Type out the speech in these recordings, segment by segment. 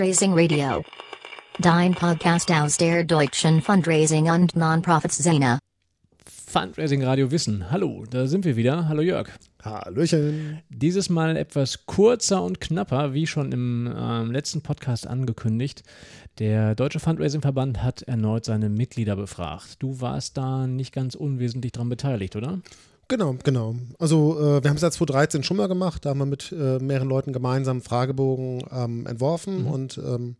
Fundraising Radio. Dein Podcast aus der deutschen Fundraising und Non-Profits-Szene. Fundraising Radio Wissen. Hallo, da sind wir wieder. Hallo Jörg. Hallöchen. Dieses Mal etwas kurzer und knapper, wie schon im äh, letzten Podcast angekündigt. Der Deutsche Fundraising-Verband hat erneut seine Mitglieder befragt. Du warst da nicht ganz unwesentlich dran beteiligt, oder? Genau, genau. Also äh, wir haben es ja 2013 schon mal gemacht, da haben wir mit äh, mehreren Leuten gemeinsam einen Fragebogen ähm, entworfen Mhm. und ähm,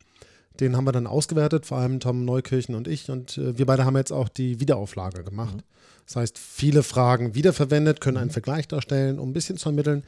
den haben wir dann ausgewertet, vor allem Tom Neukirchen und ich. Und äh, wir beide haben jetzt auch die Wiederauflage gemacht. Mhm. Das heißt, viele Fragen wiederverwendet, können einen Vergleich darstellen, um ein bisschen zu ermitteln,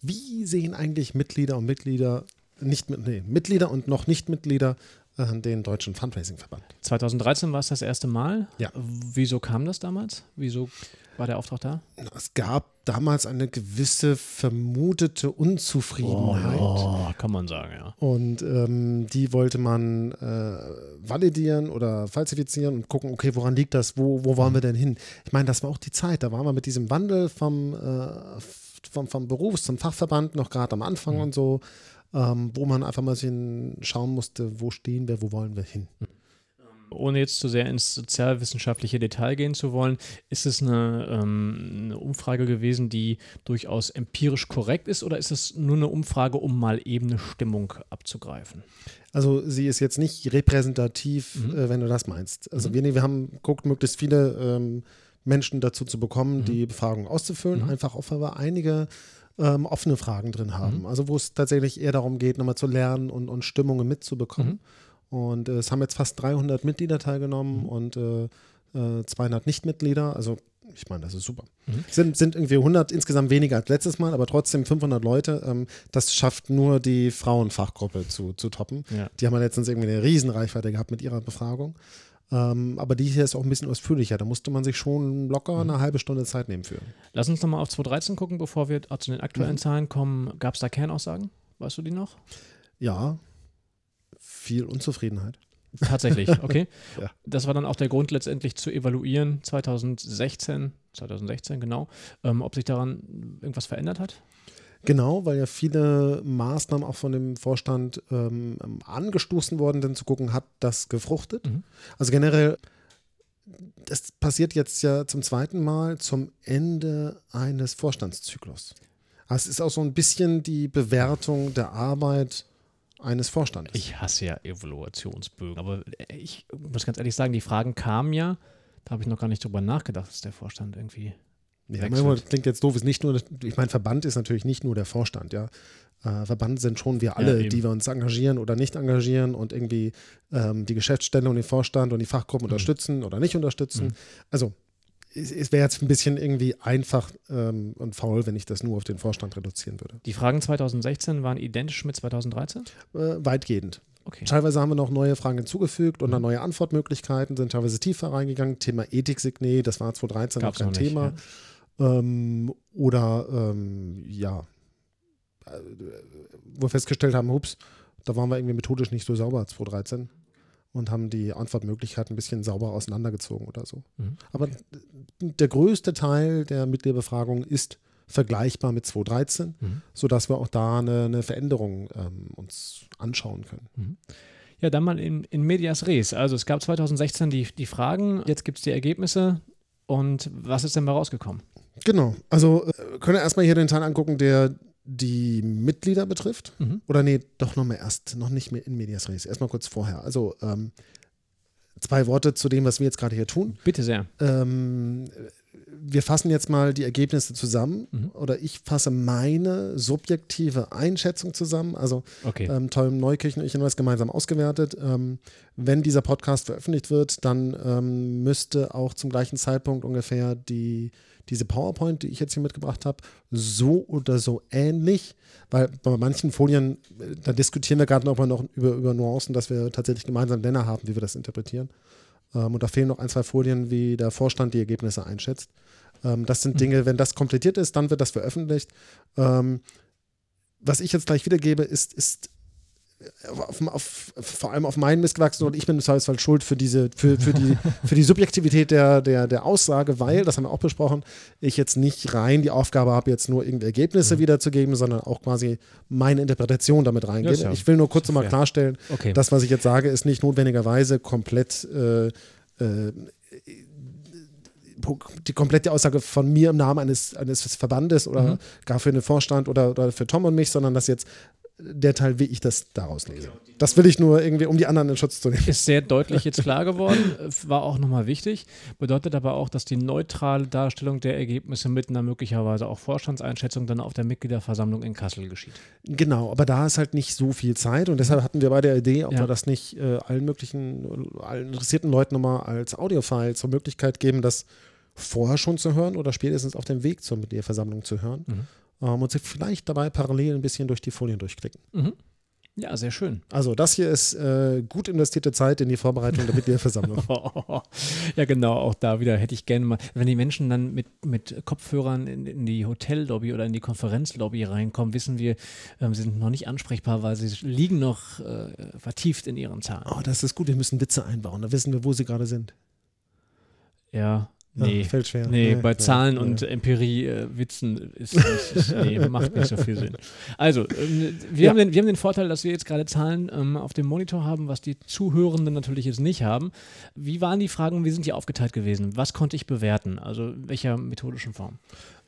wie sehen eigentlich Mitglieder und Mitglieder, nicht mit, nee, Mitglieder und noch Nicht-Mitglieder äh, den Deutschen Fundraising-Verband. 2013 war es das erste Mal. Ja. Wieso kam das damals? Wieso war der Auftrag da? Es gab damals eine gewisse vermutete Unzufriedenheit. oh, kann man sagen, ja. Und ähm, die wollte man äh, validieren oder falsifizieren und gucken, okay, woran liegt das? Wo, wo wollen wir denn hin? Ich meine, das war auch die Zeit, da waren wir mit diesem Wandel vom, äh, vom, vom Berufs- zum Fachverband noch gerade am Anfang und so, ähm, wo man einfach mal sehen, schauen musste, wo stehen wir, wo wollen wir hin? Ohne jetzt zu sehr ins sozialwissenschaftliche Detail gehen zu wollen, ist es eine, ähm, eine Umfrage gewesen, die durchaus empirisch korrekt ist oder ist es nur eine Umfrage, um mal eben eine Stimmung abzugreifen? Also sie ist jetzt nicht repräsentativ, äh, wenn du das meinst. Also wir, nee, wir haben geguckt, möglichst viele ähm, Menschen dazu zu bekommen, die Befragung auszufüllen, einfach auch, weil wir einige ähm, offene Fragen drin haben. Also wo es tatsächlich eher darum geht, nochmal zu lernen und, und Stimmungen mitzubekommen. Und äh, es haben jetzt fast 300 Mitglieder teilgenommen und äh, äh, 200 Nichtmitglieder. Also ich meine, das ist super. Sind, sind irgendwie 100 insgesamt weniger als letztes Mal, aber trotzdem 500 Leute. Ähm, das schafft nur die Frauenfachgruppe zu, zu toppen. Ja. Die haben ja letztens irgendwie eine Riesenreichweite gehabt mit ihrer Befragung. Ähm, aber die hier ist auch ein bisschen ausführlicher. Da musste man sich schon locker eine halbe Stunde Zeit nehmen für. Lass uns nochmal auf 2013 gucken, bevor wir zu den aktuellen Zahlen kommen. Gab es da Kernaussagen? Weißt du die noch? Ja, viel Unzufriedenheit. Tatsächlich, okay. Ja. Das war dann auch der Grund letztendlich zu evaluieren 2016, 2016 genau, ähm, ob sich daran irgendwas verändert hat. Genau, weil ja viele Maßnahmen auch von dem Vorstand ähm, angestoßen worden sind, zu gucken, hat das gefruchtet. Mhm. Also generell, das passiert jetzt ja zum zweiten Mal zum Ende eines Vorstandszyklus. Also es ist auch so ein bisschen die Bewertung der Arbeit eines Vorstandes. Ich hasse ja Evaluationsbögen, aber ich muss ganz ehrlich sagen, die Fragen kamen ja, da habe ich noch gar nicht drüber nachgedacht, dass der Vorstand irgendwie. Ja, manchmal klingt jetzt doof, ist nicht nur, ich meine, Verband ist natürlich nicht nur der Vorstand, ja. Äh, Verband sind schon wir alle, eben. die wir uns engagieren oder nicht engagieren und irgendwie ähm, die Geschäftsstelle und den Vorstand und die Fachgruppen Mhm. unterstützen oder nicht unterstützen. Also es, es wäre jetzt ein bisschen irgendwie einfach ähm, und faul, wenn ich das nur auf den Vorstand reduzieren würde. Die Fragen 2016 waren identisch mit 2013? Äh, weitgehend. Okay. Teilweise haben wir noch neue Fragen hinzugefügt Mhm. und dann neue Antwortmöglichkeiten, sind teilweise tiefer reingegangen. Thema Ethik-Signet, das war 2013 Gab's noch kein nicht, Thema. Ähm, oder ähm, ja, äh, wo wir festgestellt haben, hups, da waren wir irgendwie methodisch nicht so sauber 2013 und haben die Antwortmöglichkeiten ein bisschen sauber auseinandergezogen oder so. Mhm. Aber der größte Teil der Mitgliederbefragung ist vergleichbar mit 2013, Mhm. sodass wir auch da eine, eine Veränderung ähm, uns anschauen können. Ja, dann mal in, in Medias Res. Also es gab 2016 die, die Fragen, jetzt gibt es die Ergebnisse. Und was ist denn bei rausgekommen? Genau. Also äh, können wir erstmal hier den Teil angucken, der die Mitglieder betrifft. Mhm. Oder nee, doch nochmal erst, noch nicht mehr in Medias Res. Erstmal kurz vorher. Also ähm, zwei Worte zu dem, was wir jetzt gerade hier tun. Bitte sehr. Ähm, wir fassen jetzt mal die Ergebnisse zusammen Mhm. oder ich fasse meine subjektive Einschätzung zusammen. Also Okay. ähm, Tom Neukirchen und ich haben das gemeinsam ausgewertet. Ähm, wenn dieser Podcast veröffentlicht wird, dann ähm, müsste auch zum gleichen Zeitpunkt ungefähr die, diese PowerPoint, die ich jetzt hier mitgebracht habe, so oder so ähnlich, weil bei manchen Folien, äh, da diskutieren wir gerade noch mal noch über, über Nuancen, dass wir tatsächlich gemeinsam Nenner haben, wie wir das interpretieren. Ähm, und da fehlen noch ein, zwei Folien, wie der Vorstand die Ergebnisse einschätzt. Ähm, das sind Dinge, wenn das komplettiert ist, dann wird das veröffentlicht. Ähm, was ich jetzt gleich wiedergebe, ist, ist auf, auf, vor allem auf meinen Mist gewachsen und ich bin im Zweifelsfall schuld für diese, für, für, die, für die Subjektivität der, der, der Aussage, weil, das haben wir auch besprochen, ich jetzt nicht rein die Aufgabe habe, jetzt nur irgendeine Ergebnisse mhm. wiederzugeben, sondern auch quasi meine Interpretation damit reingehen. Ja, ich will nur kurz nochmal klarstellen, okay. das, was ich jetzt sage, ist nicht notwendigerweise komplett äh, äh, die komplette Aussage von mir im Namen eines, eines Verbandes oder mhm. gar für den Vorstand oder, oder für Tom und mich, sondern dass jetzt der Teil, wie ich das daraus lese. Das will ich nur irgendwie, um die anderen in Schutz zu nehmen. Ist sehr deutlich jetzt klar geworden, war auch nochmal wichtig, bedeutet aber auch, dass die neutrale Darstellung der Ergebnisse mit einer möglicherweise auch Vorstandseinschätzung dann auf der Mitgliederversammlung in Kassel geschieht. Genau, aber da ist halt nicht so viel Zeit und deshalb hatten wir bei der Idee, ob ja. wir das nicht äh, allen möglichen, allen interessierten Leuten nochmal als Audiofile zur Möglichkeit geben, das vorher schon zu hören oder spätestens auf dem Weg zur Mitgliederversammlung zu hören. Mhm ähm, und sich vielleicht dabei parallel ein bisschen durch die Folien durchklicken. Mhm. Ja, sehr schön. Also das hier ist äh, gut investierte Zeit in die Vorbereitung der Mitgliederversammlung. ja, genau, auch da wieder hätte ich gerne mal, wenn die Menschen dann mit, mit Kopfhörern in, in die Hotellobby oder in die Konferenzlobby reinkommen, wissen wir, äh, sie sind noch nicht ansprechbar, weil sie liegen noch äh, vertieft in ihren Zahlen. Oh, das ist gut, wir müssen Witze einbauen, da wissen wir, wo sie gerade sind. Ja, Nee, ja, fällt schwer. Nee, nee bei Zahlen ja, und Empirie-Witzen äh, ist, ist, nee, macht nicht so viel Sinn. Also, ähm, wir, ja. haben den, wir haben den Vorteil, dass wir jetzt gerade Zahlen ähm, auf dem Monitor haben, was die Zuhörenden natürlich jetzt nicht haben. Wie waren die Fragen wie sind die aufgeteilt gewesen? Was konnte ich bewerten? Also, welcher methodischen Form?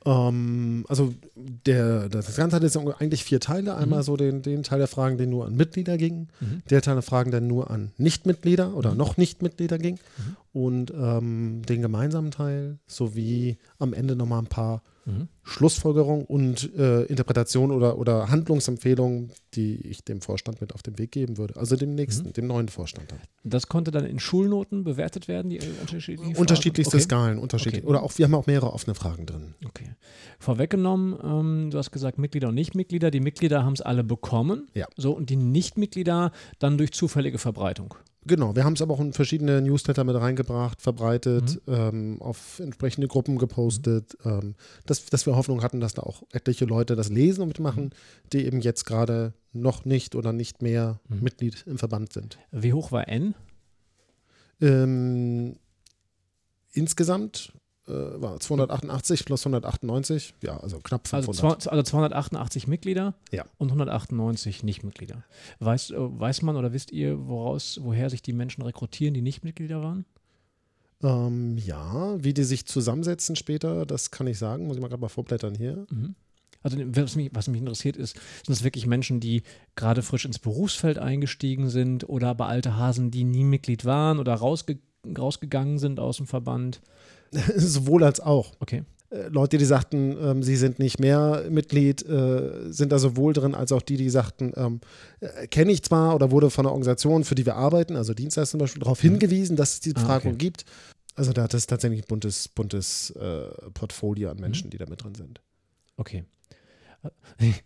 Ähm, also der, das Ganze hat jetzt eigentlich vier Teile. Einmal mhm. so den, den Teil der Fragen, der nur an Mitglieder ging, mhm. der Teil der Fragen, der nur an Nichtmitglieder oder mhm. noch Nichtmitglieder ging mhm. und ähm, den gemeinsamen Teil sowie am Ende nochmal ein paar Mhm. Schlussfolgerung und äh, Interpretation oder, oder Handlungsempfehlungen, die ich dem Vorstand mit auf den Weg geben würde. Also dem nächsten, mhm. dem neuen Vorstand. Dann. Das konnte dann in Schulnoten bewertet werden, die unterschiedlichen Unterschiedlichste okay. Skalen, unterschiedlich. Okay. Oder auch, wir haben auch mehrere offene Fragen drin. Okay. Vorweggenommen, ähm, du hast gesagt Mitglieder und Nichtmitglieder. Die Mitglieder haben es alle bekommen. Ja. So, und die Nichtmitglieder dann durch zufällige Verbreitung. Genau, wir haben es aber auch in verschiedene Newsletter mit reingebracht, verbreitet, mhm. ähm, auf entsprechende Gruppen gepostet, mhm. ähm, dass, dass wir Hoffnung hatten, dass da auch etliche Leute das lesen und mitmachen, mhm. die eben jetzt gerade noch nicht oder nicht mehr mhm. Mitglied im Verband sind. Wie hoch war N? Ähm, insgesamt äh, war 288 plus 198, ja, also knapp 500. Also, also 288 Mitglieder ja. und 198 Nichtmitglieder. Weiß, äh, weiß man oder wisst ihr, woraus, woher sich die Menschen rekrutieren, die nicht Mitglieder waren? Ähm, ja, wie die sich zusammensetzen später, das kann ich sagen. Muss ich mal gerade mal vorblättern hier. Mhm. Also was mich, was mich interessiert ist, sind das wirklich Menschen, die gerade frisch ins Berufsfeld eingestiegen sind oder aber alte Hasen, die nie Mitglied waren oder rausge rausgegangen sind aus dem Verband? Sowohl als auch. Okay. Äh, Leute, die sagten, ähm, sie sind nicht mehr Mitglied, äh, sind da sowohl drin, als auch die, die sagten, ähm, äh, kenne ich zwar oder wurde von der Organisation, für die wir arbeiten, also Dienstleister zum Beispiel, darauf mhm. hingewiesen, dass es diese Befragung ah, okay. gibt. Also da hat es tatsächlich ein buntes, buntes äh, Portfolio an Menschen, mhm. die da mit drin sind. Okay.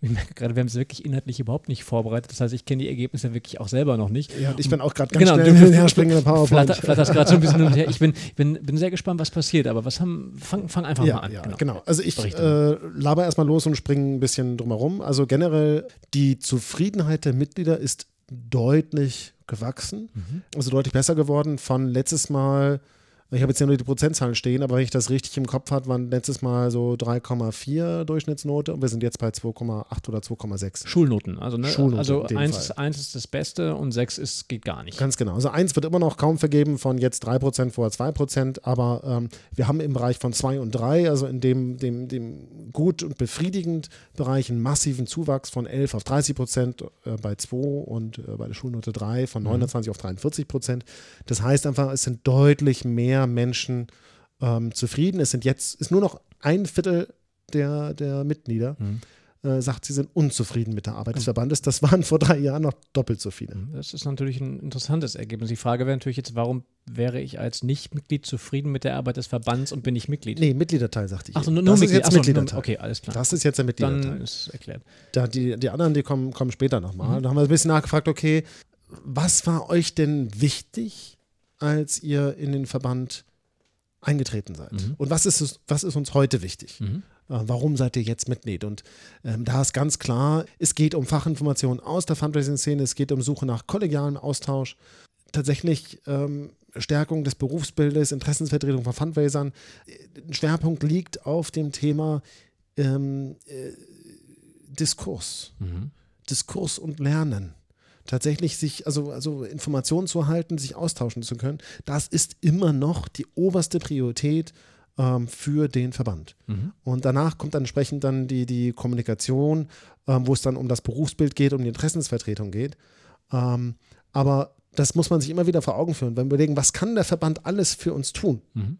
Ich merke gerade, wir haben es wirklich inhaltlich überhaupt nicht vorbereitet. Das heißt, ich kenne die Ergebnisse wirklich auch selber noch nicht. Ja, und ich bin auch gerade ganz genau, schnell hin und her PowerPoint. Flatter, flatterst gerade so ein bisschen hin und her. Ich bin, bin, bin sehr gespannt, was passiert. Aber was haben, fang, fang einfach ja, mal an. Ja, genau. genau. Also ich äh, laber erstmal los und springe ein bisschen drumherum. Also generell, die Zufriedenheit der Mitglieder ist deutlich gewachsen. Mhm. Also deutlich besser geworden von letztes Mal ich habe jetzt ja nur die Prozentzahlen stehen, aber wenn ich das richtig im Kopf habe, waren letztes Mal so 3,4 Durchschnittsnote und wir sind jetzt bei 2,8 oder 2,6. Schulnoten, also, ne? Schulnoten also 1 ist, 1 ist das Beste und 6 ist, geht gar nicht. Ganz genau. Also 1 wird immer noch kaum vergeben von jetzt 3%, vorher 2%, aber ähm, wir haben im Bereich von 2 und 3, also in dem, dem, dem gut und befriedigend Bereich einen massiven Zuwachs von 11 auf 30 Prozent äh, bei 2 und äh, bei der Schulnote 3 von 29 mhm. auf 43 Prozent. Das heißt einfach, es sind deutlich mehr Menschen ähm, zufrieden. Es sind jetzt, ist nur noch ein Viertel der, der Mitglieder. Mhm. Äh, sagt, sie sind unzufrieden mit der Arbeit des Verbandes. Das waren vor drei Jahren noch doppelt so viele. Mhm. Das ist natürlich ein interessantes Ergebnis. Die Frage wäre natürlich jetzt, warum wäre ich als Nicht-Mitglied zufrieden mit der Arbeit des Verbands und bin ich Mitglied? Nee, Mitgliederteil, sagte ich. Ach, nur, nur das Mitglied. ist jetzt Mitgliederteil. Okay, alles klar. Das ist jetzt der Mitgliederteil. Dann ist erklärt. Da die, die anderen, die kommen, kommen später nochmal. Mhm. Da haben wir ein bisschen nachgefragt, okay, was war euch denn wichtig, als ihr in den Verband eingetreten seid. Mhm. Und was ist, was ist uns heute wichtig? Mhm. Äh, warum seid ihr jetzt Mitglied? Und ähm, da ist ganz klar, es geht um Fachinformationen aus der Fundraising-Szene, es geht um Suche nach kollegialem Austausch, tatsächlich ähm, Stärkung des Berufsbildes, Interessensvertretung von Fundraisern. Ein Schwerpunkt liegt auf dem Thema ähm, äh, Diskurs. Mhm. Diskurs und Lernen. Tatsächlich sich, also, also Informationen zu halten, sich austauschen zu können, das ist immer noch die oberste Priorität ähm, für den Verband. Mhm. Und danach kommt dann entsprechend dann die, die Kommunikation, ähm, wo es dann um das Berufsbild geht, um die Interessensvertretung geht. Ähm, aber das muss man sich immer wieder vor Augen führen, wenn wir überlegen, was kann der Verband alles für uns tun? Mhm.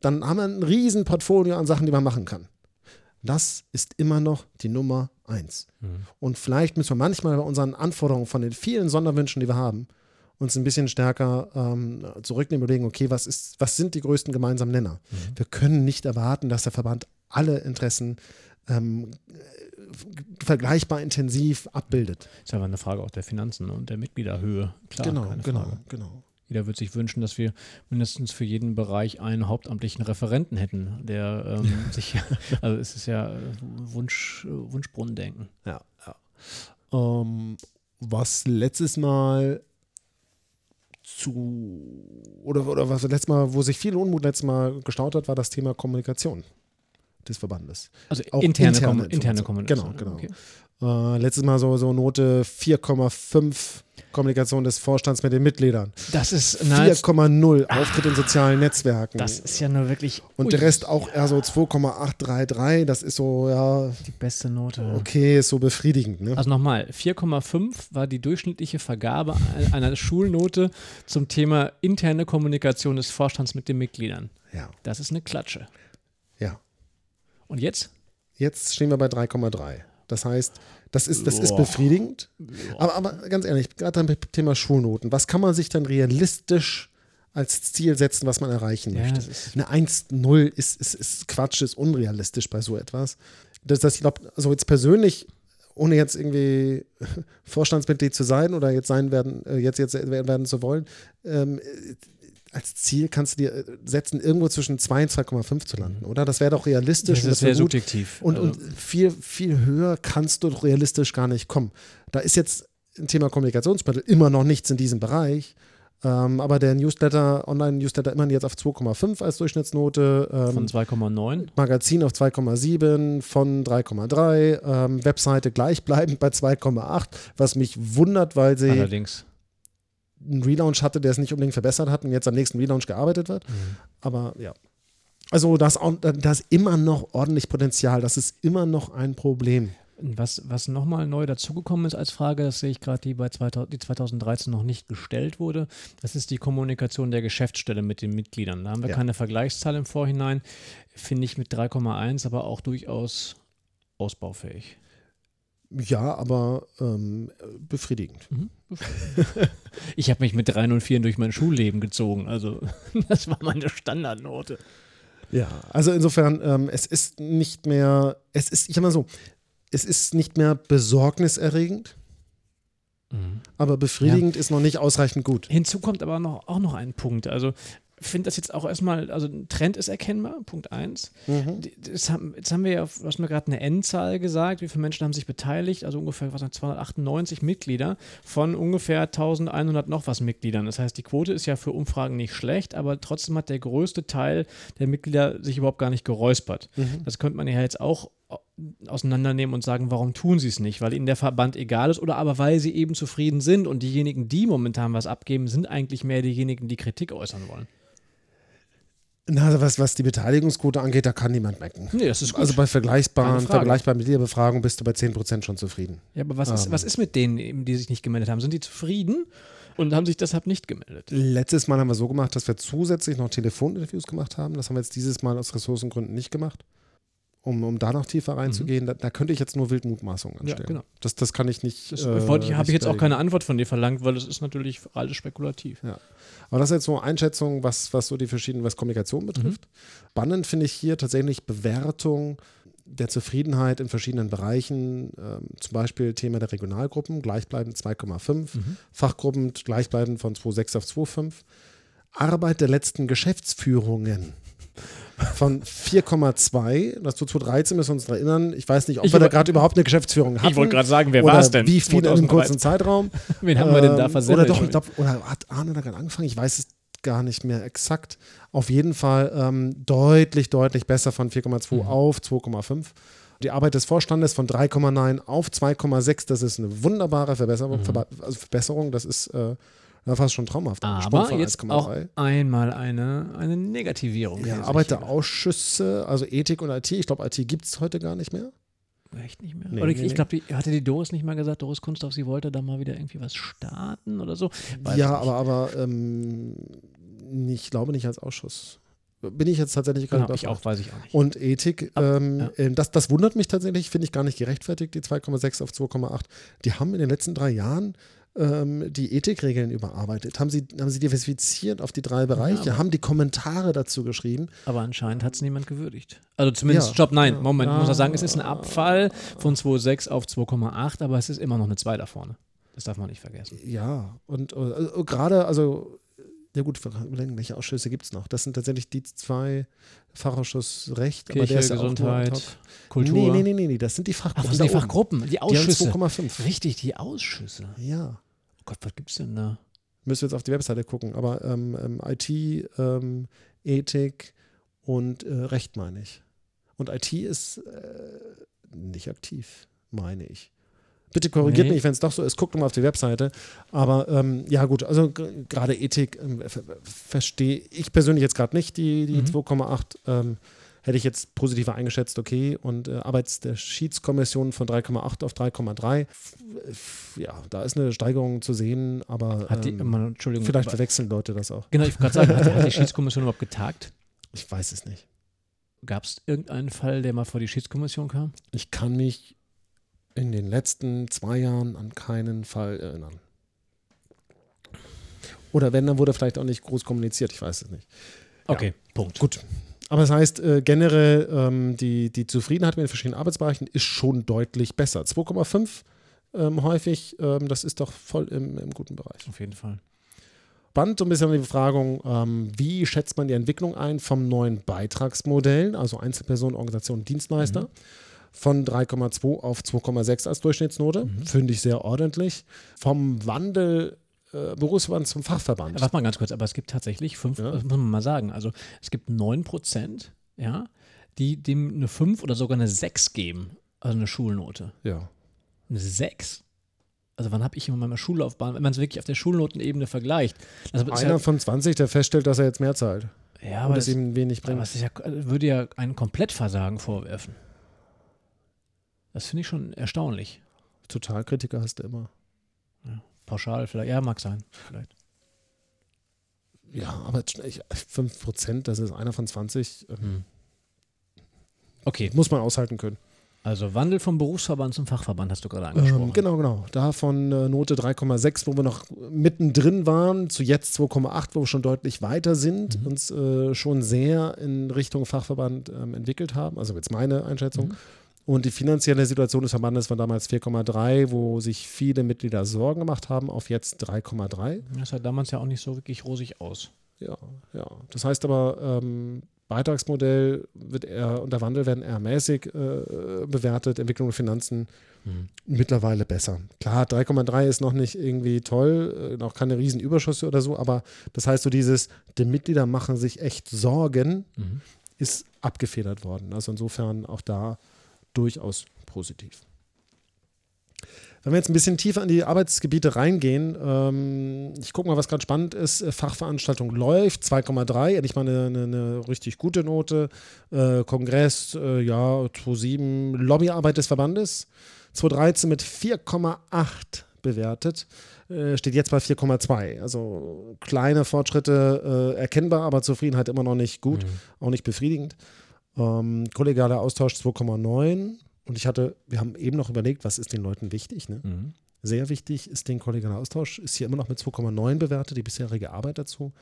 Dann haben wir ein riesen Portfolio an Sachen, die man machen kann. Das ist immer noch die Nummer eins. Mhm. Und vielleicht müssen wir manchmal bei unseren Anforderungen von den vielen Sonderwünschen, die wir haben, uns ein bisschen stärker ähm, zurücknehmen und überlegen, okay, was, ist, was sind die größten gemeinsamen Nenner? Mhm. Wir können nicht erwarten, dass der Verband alle Interessen ähm, vergleichbar intensiv abbildet. Das ist aber eine Frage auch der Finanzen und der Mitgliederhöhe. Klar, genau, genau, genau. Jeder würde sich wünschen, dass wir mindestens für jeden Bereich einen hauptamtlichen Referenten hätten, der ähm, sich, also es ist ja Wunsch, Wunschbrunnendenken. Ja, ja. Ähm, was letztes Mal zu, oder, oder was letztes Mal, wo sich viel Unmut letztes Mal gestaut hat, war das Thema Kommunikation des Verbandes. Also auch interne, interne, interne Kommunikation. Genau, genau. Okay. Äh, letztes Mal so, so Note 4,5 Kommunikation des Vorstands mit den Mitgliedern. Das ist 4,0 Auftritt in sozialen Netzwerken. Das ist ja nur wirklich. Und ui. der Rest auch eher so 2,833. Das ist so, ja. Die beste Note. Okay, ist so befriedigend. Ne? Also nochmal: 4,5 war die durchschnittliche Vergabe einer Schulnote zum Thema interne Kommunikation des Vorstands mit den Mitgliedern. Ja. Das ist eine Klatsche. Ja. Und jetzt? Jetzt stehen wir bei 3,3. Das heißt, das ist, das ist befriedigend. Aber, aber ganz ehrlich, gerade beim Thema Schulnoten, was kann man sich dann realistisch als Ziel setzen, was man erreichen ja, möchte? Eine 1-0 ist, ist, ist Quatsch, ist unrealistisch bei so etwas. Das, das, ich glaube, also jetzt persönlich, ohne jetzt irgendwie Vorstandsmitglied zu sein oder jetzt sein werden, äh, jetzt, jetzt werden zu wollen, ähm, als Ziel kannst du dir äh, setzen, irgendwo zwischen 2 und 2,5 zu landen, oder? Das wäre doch realistisch. Das ist sehr subjektiv. Und, also. und viel, viel höher kannst du doch realistisch gar nicht kommen. Da ist jetzt ein Thema Kommunikationsmittel immer noch nichts in diesem Bereich. Ähm, aber der Newsletter, Online-Newsletter immerhin jetzt auf 2,5 als Durchschnittsnote. Ähm, von 2,9. Magazin auf 2,7, von 3,3. Ähm, Webseite gleichbleibend bei 2,8, was mich wundert, weil sie. Allerdings einen Relaunch hatte, der es nicht unbedingt verbessert hat und jetzt am nächsten Relaunch gearbeitet wird. Mhm. Aber ja. Also da ist, da ist immer noch ordentlich Potenzial. Das ist immer noch ein Problem. Was, was nochmal neu dazugekommen ist als Frage, das sehe ich gerade, die bei 2000, die 2013 noch nicht gestellt wurde, das ist die Kommunikation der Geschäftsstelle mit den Mitgliedern. Da haben wir ja. keine Vergleichszahl im Vorhinein, finde ich mit 3,1 aber auch durchaus ausbaufähig. Ja, aber ähm, befriedigend. Mhm. ich habe mich mit 3 und 4 durch mein Schulleben gezogen. Also, das war meine Standardnote. Ja, also insofern, ähm, es ist nicht mehr, es ist, ich sag mal so, es ist nicht mehr besorgniserregend, mhm. aber befriedigend ja. ist noch nicht ausreichend gut. Hinzu kommt aber noch, auch noch ein Punkt. Also, finde das jetzt auch erstmal, also ein Trend ist erkennbar, Punkt eins. Mhm. Jetzt, haben, jetzt haben wir ja, du hast mir gerade eine Endzahl gesagt, wie viele Menschen haben sich beteiligt, also ungefähr was, 298 Mitglieder von ungefähr 1100 noch was Mitgliedern. Das heißt, die Quote ist ja für Umfragen nicht schlecht, aber trotzdem hat der größte Teil der Mitglieder sich überhaupt gar nicht geräuspert. Mhm. Das könnte man ja jetzt auch auseinandernehmen und sagen, warum tun sie es nicht? Weil ihnen der Verband egal ist oder aber weil sie eben zufrieden sind und diejenigen, die momentan was abgeben, sind eigentlich mehr diejenigen, die Kritik äußern wollen. Na, was, was die Beteiligungsquote angeht, da kann niemand mecken. Nee, das ist gut. Also bei vergleichbaren, vergleichbaren Mitgliederbefragungen bist du bei 10% schon zufrieden. Ja, aber was, ähm. ist, was ist mit denen, die sich nicht gemeldet haben? Sind die zufrieden und haben sich deshalb nicht gemeldet? Letztes Mal haben wir so gemacht, dass wir zusätzlich noch Telefoninterviews gemacht haben. Das haben wir jetzt dieses Mal aus Ressourcengründen nicht gemacht um, um da noch tiefer reinzugehen, mhm. da, da, könnte ich jetzt nur Wildmutmaßungen anstellen. Ja, genau. das, das kann ich nicht. Das äh, habe ich jetzt auch keine Antwort von dir verlangt, weil das ist natürlich alles spekulativ. Ja. Aber das ist jetzt so Einschätzung, was, was so die verschiedenen, was Kommunikation betrifft. Mhm. Spannend finde ich hier tatsächlich Bewertung der Zufriedenheit in verschiedenen Bereichen, ähm, zum Beispiel Thema der Regionalgruppen, gleichbleibend 2,5, mhm. Fachgruppen gleichbleibend von 2,6 auf 2,5. Arbeit der letzten Geschäftsführungen von 4,2. Das zu 2013 müssen wir uns erinnern. Ich weiß nicht, ob ich wir da gerade überhaupt eine Geschäftsführung hatten. Ich wollte gerade sagen, wer war es denn? Wie viel in einem kurzen Zeitraum? Wen haben wir denn da versendet? Oder doch, ich glaube, oder hat Arne da gerade angefangen? Ich weiß es gar nicht mehr exakt. Auf jeden Fall ähm, deutlich, deutlich besser von 4,2 mhm. auf 2,5. Die Arbeit des Vorstandes von 3,9 auf 2,6, das ist eine wunderbare Verbesserung. Mhm. Also Verbesserung das ist äh, fast schon traumhaft. Aber jetzt auch einmal eine, eine Negativierung. Ja, Arbeiterausschüsse, also Ethik und IT. Ich glaube, IT gibt es heute gar nicht mehr. Echt nicht mehr? Nee, oder ich, nee, ich glaube, hatte die Doris nicht mal gesagt, Doris Kunsthoff, sie wollte da mal wieder irgendwie was starten oder so? Weiß ja, aber, aber ähm, ich glaube nicht als Ausschuss. Bin ich jetzt tatsächlich gerade genau, Ich auch, weiß ich auch nicht. Und Ethik, Ab, ähm, ja. Ähm, das, das wundert mich tatsächlich, finde ich gar nicht gerechtfertigt, die 2,6 auf 2,8. Die haben in den letzten drei Jahren ähm, die Ethikregeln überarbeitet, haben sie, haben sie diversifiziert auf die drei Bereiche, ja, haben die Kommentare dazu geschrieben. Aber anscheinend hat es niemand gewürdigt. Also zumindest ja, Job, nein, Moment, ja, muss er sagen, es ist ein Abfall von 2,6 auf 2,8, aber es ist immer noch eine 2 da vorne. Das darf man nicht vergessen. Ja, und also, gerade, also ja gut, überlegen, welche Ausschüsse gibt es noch? Das sind tatsächlich die zwei Fachausschuss Recht, Kirche, aber der ist ja Gesundheit, auch Kultur. Nee, nee, nee, nee, nee, das sind die Fachgruppen. Ach, das sind die Fachgruppen, die Ausschüsse. Die 2,5. Richtig, die Ausschüsse. Ja. Oh Gott, was gibt es denn da? Müssen wir jetzt auf die Webseite gucken, aber ähm, ähm, IT, ähm, Ethik und äh, Recht meine ich. Und IT ist äh, nicht aktiv, meine ich. Bitte korrigiert nee. mich, wenn es doch so ist. Guckt mal auf die Webseite. Aber ähm, ja, gut, also gerade Ethik äh, verstehe ich persönlich jetzt gerade nicht, die, die mhm. 2,8. Ähm, hätte ich jetzt positiver eingeschätzt, okay. Und äh, Arbeits der Schiedskommission von 3,8 auf 3,3. Ja, da ist eine Steigerung zu sehen, aber hat die, ähm, man, vielleicht verwechseln Leute das auch. Genau, ich wollte gerade sagen, hat die Schiedskommission überhaupt getagt? Ich weiß es nicht. Gab es irgendeinen Fall, der mal vor die Schiedskommission kam? Ich kann mich in den letzten zwei Jahren an keinen Fall erinnern. Oder wenn, dann wurde vielleicht auch nicht groß kommuniziert, ich weiß es nicht. Okay, ja. Punkt. Gut. Aber das heißt, äh, generell ähm, die, die Zufriedenheit mit den verschiedenen Arbeitsbereichen ist schon deutlich besser. 2,5 ähm, häufig, ähm, das ist doch voll im, im, guten Bereich. Auf jeden Fall. Spannend so ein bisschen die Befragung, ähm, wie schätzt man die Entwicklung ein vom neuen Beitragsmodell, also Einzelpersonen, Organisationen, Dienstleister. Mhm von 3,2 auf 2,6 als Durchschnittsnote. Mhm. Finde ich sehr ordentlich. Vom Wandel äh, Berufsverband zum Fachverband. Warte mal ganz kurz, aber es gibt tatsächlich fünf, ja. das muss man mal sagen. Also es gibt 9 Prozent, ja, die dem eine 5 oder sogar eine 6 geben. Also eine Schulnote. Ja. Eine 6? Also wann habe ich in meiner Schullaufbahn, wenn man es wirklich auf der Schulnotenebene vergleicht. Also Einer ja, von 20, der feststellt, dass er jetzt mehr zahlt. Ja, aber das ihm wenig bringt. Aber es ja, würde ja ein Komplettversagen vorwerfen. Das finde ich schon erstaunlich. Totalkritiker hast du immer. Ja, pauschal vielleicht. Ja, mag sein. Vielleicht. Ja, aber 5%, das ist einer von 20. Ähm, hm. Okay. Muss man aushalten können. Also Wandel vom Berufsverband zum Fachverband hast du gerade angesprochen. Ähm, genau, genau. Da von äh, Note 3,6, wo wir noch mittendrin waren, zu jetzt 2,8, wo wir schon deutlich weiter sind, mhm. uns äh, schon sehr in Richtung Fachverband ähm, entwickelt haben. Also jetzt meine Einschätzung. Mhm. Und die finanzielle Situation des Verbandes war damals 4,3, wo sich viele Mitglieder Sorgen gemacht haben, auf jetzt 3,3. Das sah damals ja auch nicht so wirklich rosig aus. Ja, ja. Das heißt aber, ähm, Beitragsmodell wird eher, und der Wandel werden eher mäßig äh, bewertet, Entwicklung und Finanzen hm. mittlerweile besser. Klar, 3,3 ist noch nicht irgendwie toll, äh, noch keine Riesenüberschüsse oder so, aber das heißt so dieses, die Mitglieder machen sich echt Sorgen, mhm. ist abgefedert worden. Also insofern auch da durchaus positiv. Wenn wir jetzt ein bisschen tiefer in die Arbeitsgebiete reingehen, ähm, ich gucke mal, was gerade spannend ist. Äh, Fachveranstaltung läuft, 2,3, endlich mal eine, eine, eine, richtig gute Note. Äh, Kongress, äh, ja, 2,7. Lobbyarbeit des Verbandes, 2013 mit 4,8 bewertet. Äh, steht jetzt bei 4,2. Also kleine Fortschritte äh, erkennbar, aber Zufriedenheit immer noch nicht gut, mhm. auch nicht befriedigend. Ähm, kollegialer Austausch 2,9. Und ich hatte, wir haben eben noch überlegt, was ist den Leuten wichtig. Ne? Mhm. Sehr wichtig ist den kollegialer Austausch, ist hier immer noch mit 2,9 bewertet, die bisherige Arbeit dazu.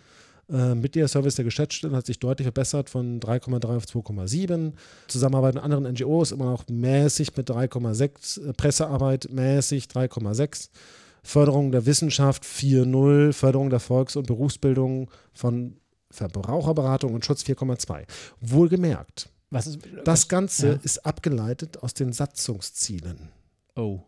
Äh, Mitgliederservice der Geschäftsstellen hat sich deutlich verbessert von 3,3 auf 2,7. Zusammenarbeit mit anderen NGOs immer noch mäßig mit 3,6. Äh, Pressearbeit mäßig 3,6. Förderung der Wissenschaft 4,0. Förderung der Volks- und Berufsbildung von Verbraucherberatung und Schutz 4,2. Wohlgemerkt, Was ist, das was, Ganze ja. ist abgeleitet aus den Satzungszielen. Oh.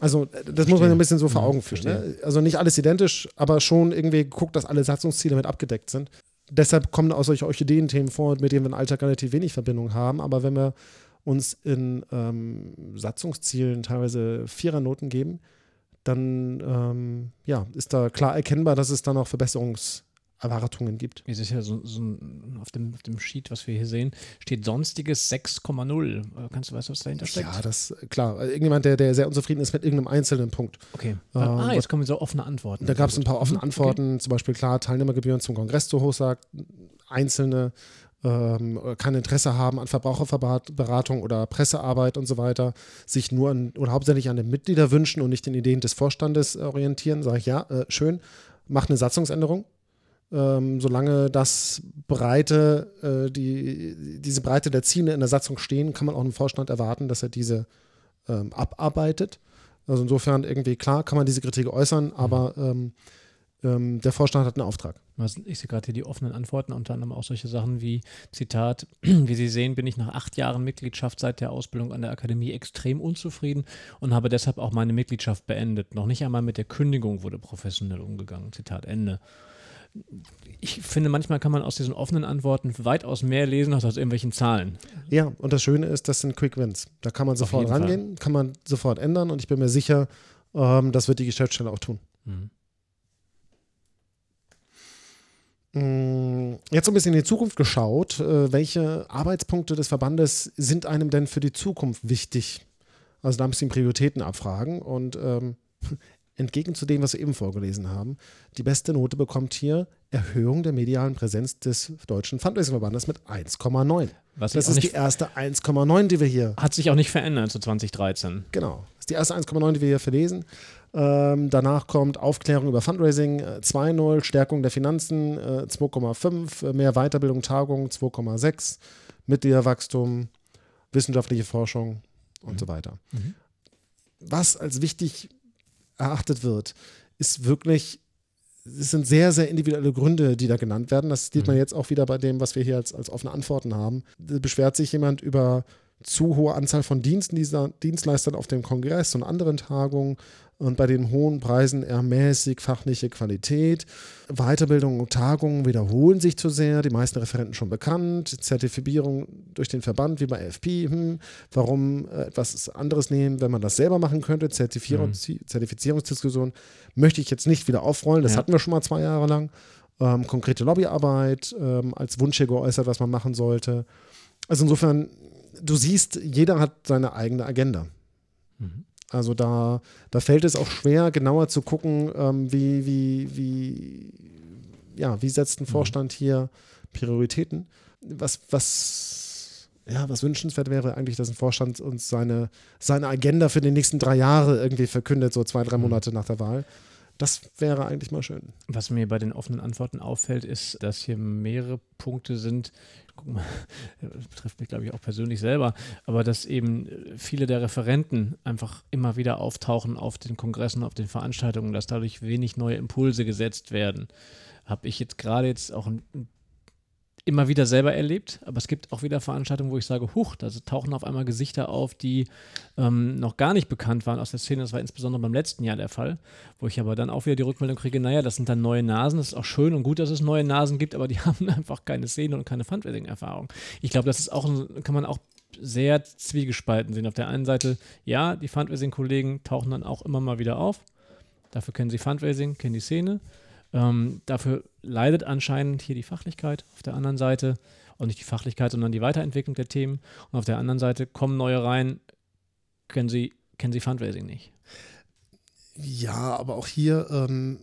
Also, äh, das muss man Verstehe. ein bisschen so vor Ja, Augen führen. Ne? Also nicht alles identisch, aber schon irgendwie guckt, dass alle Satzungsziele mit abgedeckt sind. Deshalb kommen auch solche Orchideenthemen vor, mit denen wir im Alltag relativ wenig Verbindung haben. Aber wenn wir uns in ähm, Satzungszielen teilweise Vierernoten geben, dann ähm, ja, ist da klar erkennbar, dass es da noch Verbesserungserwartungen gibt. Es ist ja so, so ein, auf, dem, auf dem Sheet, was wir hier sehen, steht sonstiges 6,0. Äh, Kannst du weißt, was dahinter steckt? Ja, das klar. Irgendjemand, der, der sehr unzufrieden ist mit irgendeinem einzelnen Punkt. Okay. Ähm, ah, jetzt kommen so offene Antworten. Da gab es ein paar offene Antworten, zum Beispiel klar, Teilnehmergebühren zum Kongress zu hoch sagt, einzelne ähm, kein Interesse haben an Verbraucherberatung oder Pressearbeit und so weiter, sich nur an oder hauptsächlich an den Mitgliederwünschen und nicht den Ideen des Vorstandes orientieren, sage ich ja, äh, schön, macht eine Satzungsänderung. Ähm, solange das Breite, äh, die, diese Breite der Ziele in der Satzung stehen, kann man auch im Vorstand erwarten, dass er diese ähm, abarbeitet. Also insofern irgendwie klar kann man diese Kritik äußern, aber ähm, ähm, der Vorstand hat einen Auftrag. Ich sehe gerade hier die offenen Antworten, unter anderem auch solche Sachen wie, Zitat, wie Sie sehen, bin ich nach acht Jahren Mitgliedschaft seit der Ausbildung an der Akademie extrem unzufrieden und habe deshalb auch meine Mitgliedschaft beendet. Noch nicht einmal mit der Kündigung wurde professionell umgegangen. Zitat Ende. Ich finde, manchmal kann man aus diesen offenen Antworten weitaus mehr lesen als aus irgendwelchen Zahlen. Ja, und das Schöne ist, das sind Quick Wins. Da kann man sofort jeden Fall. rangehen, kann man sofort ändern und ich bin mir sicher, ähm, das wird die Geschäftsstelle auch tun. Mhm. Mm, Jetzt so ein bisschen in die Zukunft geschaut. Äh, welche Arbeitspunkte des Verbandes sind einem denn für die Zukunft wichtig? Also da ein bisschen Prioritäten abfragen und ähm, entgegen zu dem, was wir eben vorgelesen haben, die beste Note bekommt hier Erhöhung der medialen Präsenz des Deutschen Fundraising-Verbandes mit 1,9. Was Das ist die erste 1,9, die wir hier hat sich auch nicht verändert zu 2013. Genau. Das ist die erste 1,9, die wir hier verlesen. Ähm, danach kommt Aufklärung über Fundraising äh, 2,0, Stärkung der Finanzen äh, 2,5, äh, mehr Weiterbildung, Tagung 2,6, Mitgliederwachstum, wissenschaftliche Forschung und so weiter. Mhm. Was als wichtig erachtet wird, ist wirklich, es sind sehr, sehr individuelle Gründe, die da genannt werden. Das sieht man jetzt auch wieder bei dem, was wir hier als, als offene Antworten haben. Da beschwert sich jemand über zu hohe Anzahl von Diensten dieser Dienstleistern auf dem Kongress und anderen Tagungen und bei den hohen Preisen eher mäßig fachliche Qualität. Weiterbildung und Tagungen wiederholen sich zu sehr, die meisten Referenten schon bekannt. Zertifizierung durch den Verband wie bei FP. Hm, warum äh, etwas anderes nehmen, wenn man das selber machen könnte? Zertifizierung, Zertifizierungsdiskussion möchte ich jetzt nicht wieder aufrollen, das Ja. hatten wir schon mal zwei Jahre lang. Ähm, konkrete Lobbyarbeit ähm, als Wunsch hier geäußert, was man machen sollte. Also insofern, du siehst, jeder hat seine eigene Agenda. Mhm. Also da, da fällt es auch schwer, genauer zu gucken, ähm, wie, wie, wie, ja, wie setzt ein Vorstand hier Prioritäten. Was, was, ja, was wünschenswert wäre eigentlich, dass ein Vorstand uns seine, seine Agenda für die nächsten drei Jahre irgendwie verkündet, so zwei, drei Monate nach der Wahl. Das wäre eigentlich mal schön. Was mir bei den offenen Antworten auffällt, ist, dass hier mehrere Punkte sind. Guck mal, das betrifft mich, glaube ich, auch persönlich selber, aber dass eben viele der Referenten einfach immer wieder auftauchen auf den Kongressen, auf den Veranstaltungen, dass dadurch wenig neue Impulse gesetzt werden. Habe ich jetzt gerade jetzt auch ein, immer wieder selber erlebt, aber es gibt auch wieder Veranstaltungen, wo ich sage, huch, da tauchen auf einmal Gesichter auf, die ähm, noch gar nicht bekannt waren aus der Szene. Das war insbesondere beim letzten Jahr der Fall, wo ich aber dann auch wieder die Rückmeldung kriege, naja, das sind dann neue Nasen, das ist auch schön und gut, dass es neue Nasen gibt, aber die haben einfach keine Szene und keine Fundraising-Erfahrung. Ich glaube, das ist auch, kann man auch sehr zwiegespalten sehen. Auf der einen Seite, ja, die Fundraising-Kollegen tauchen dann auch immer mal wieder auf. Dafür kennen sie Fundraising, kennen die Szene. Ähm, dafür leidet anscheinend hier die Fachlichkeit auf der anderen Seite. Und nicht die Fachlichkeit, sondern die Weiterentwicklung der Themen. Und auf der anderen Seite kommen neue rein, kennen sie, kennen sie Fundraising nicht. Ja, aber auch hier, ähm,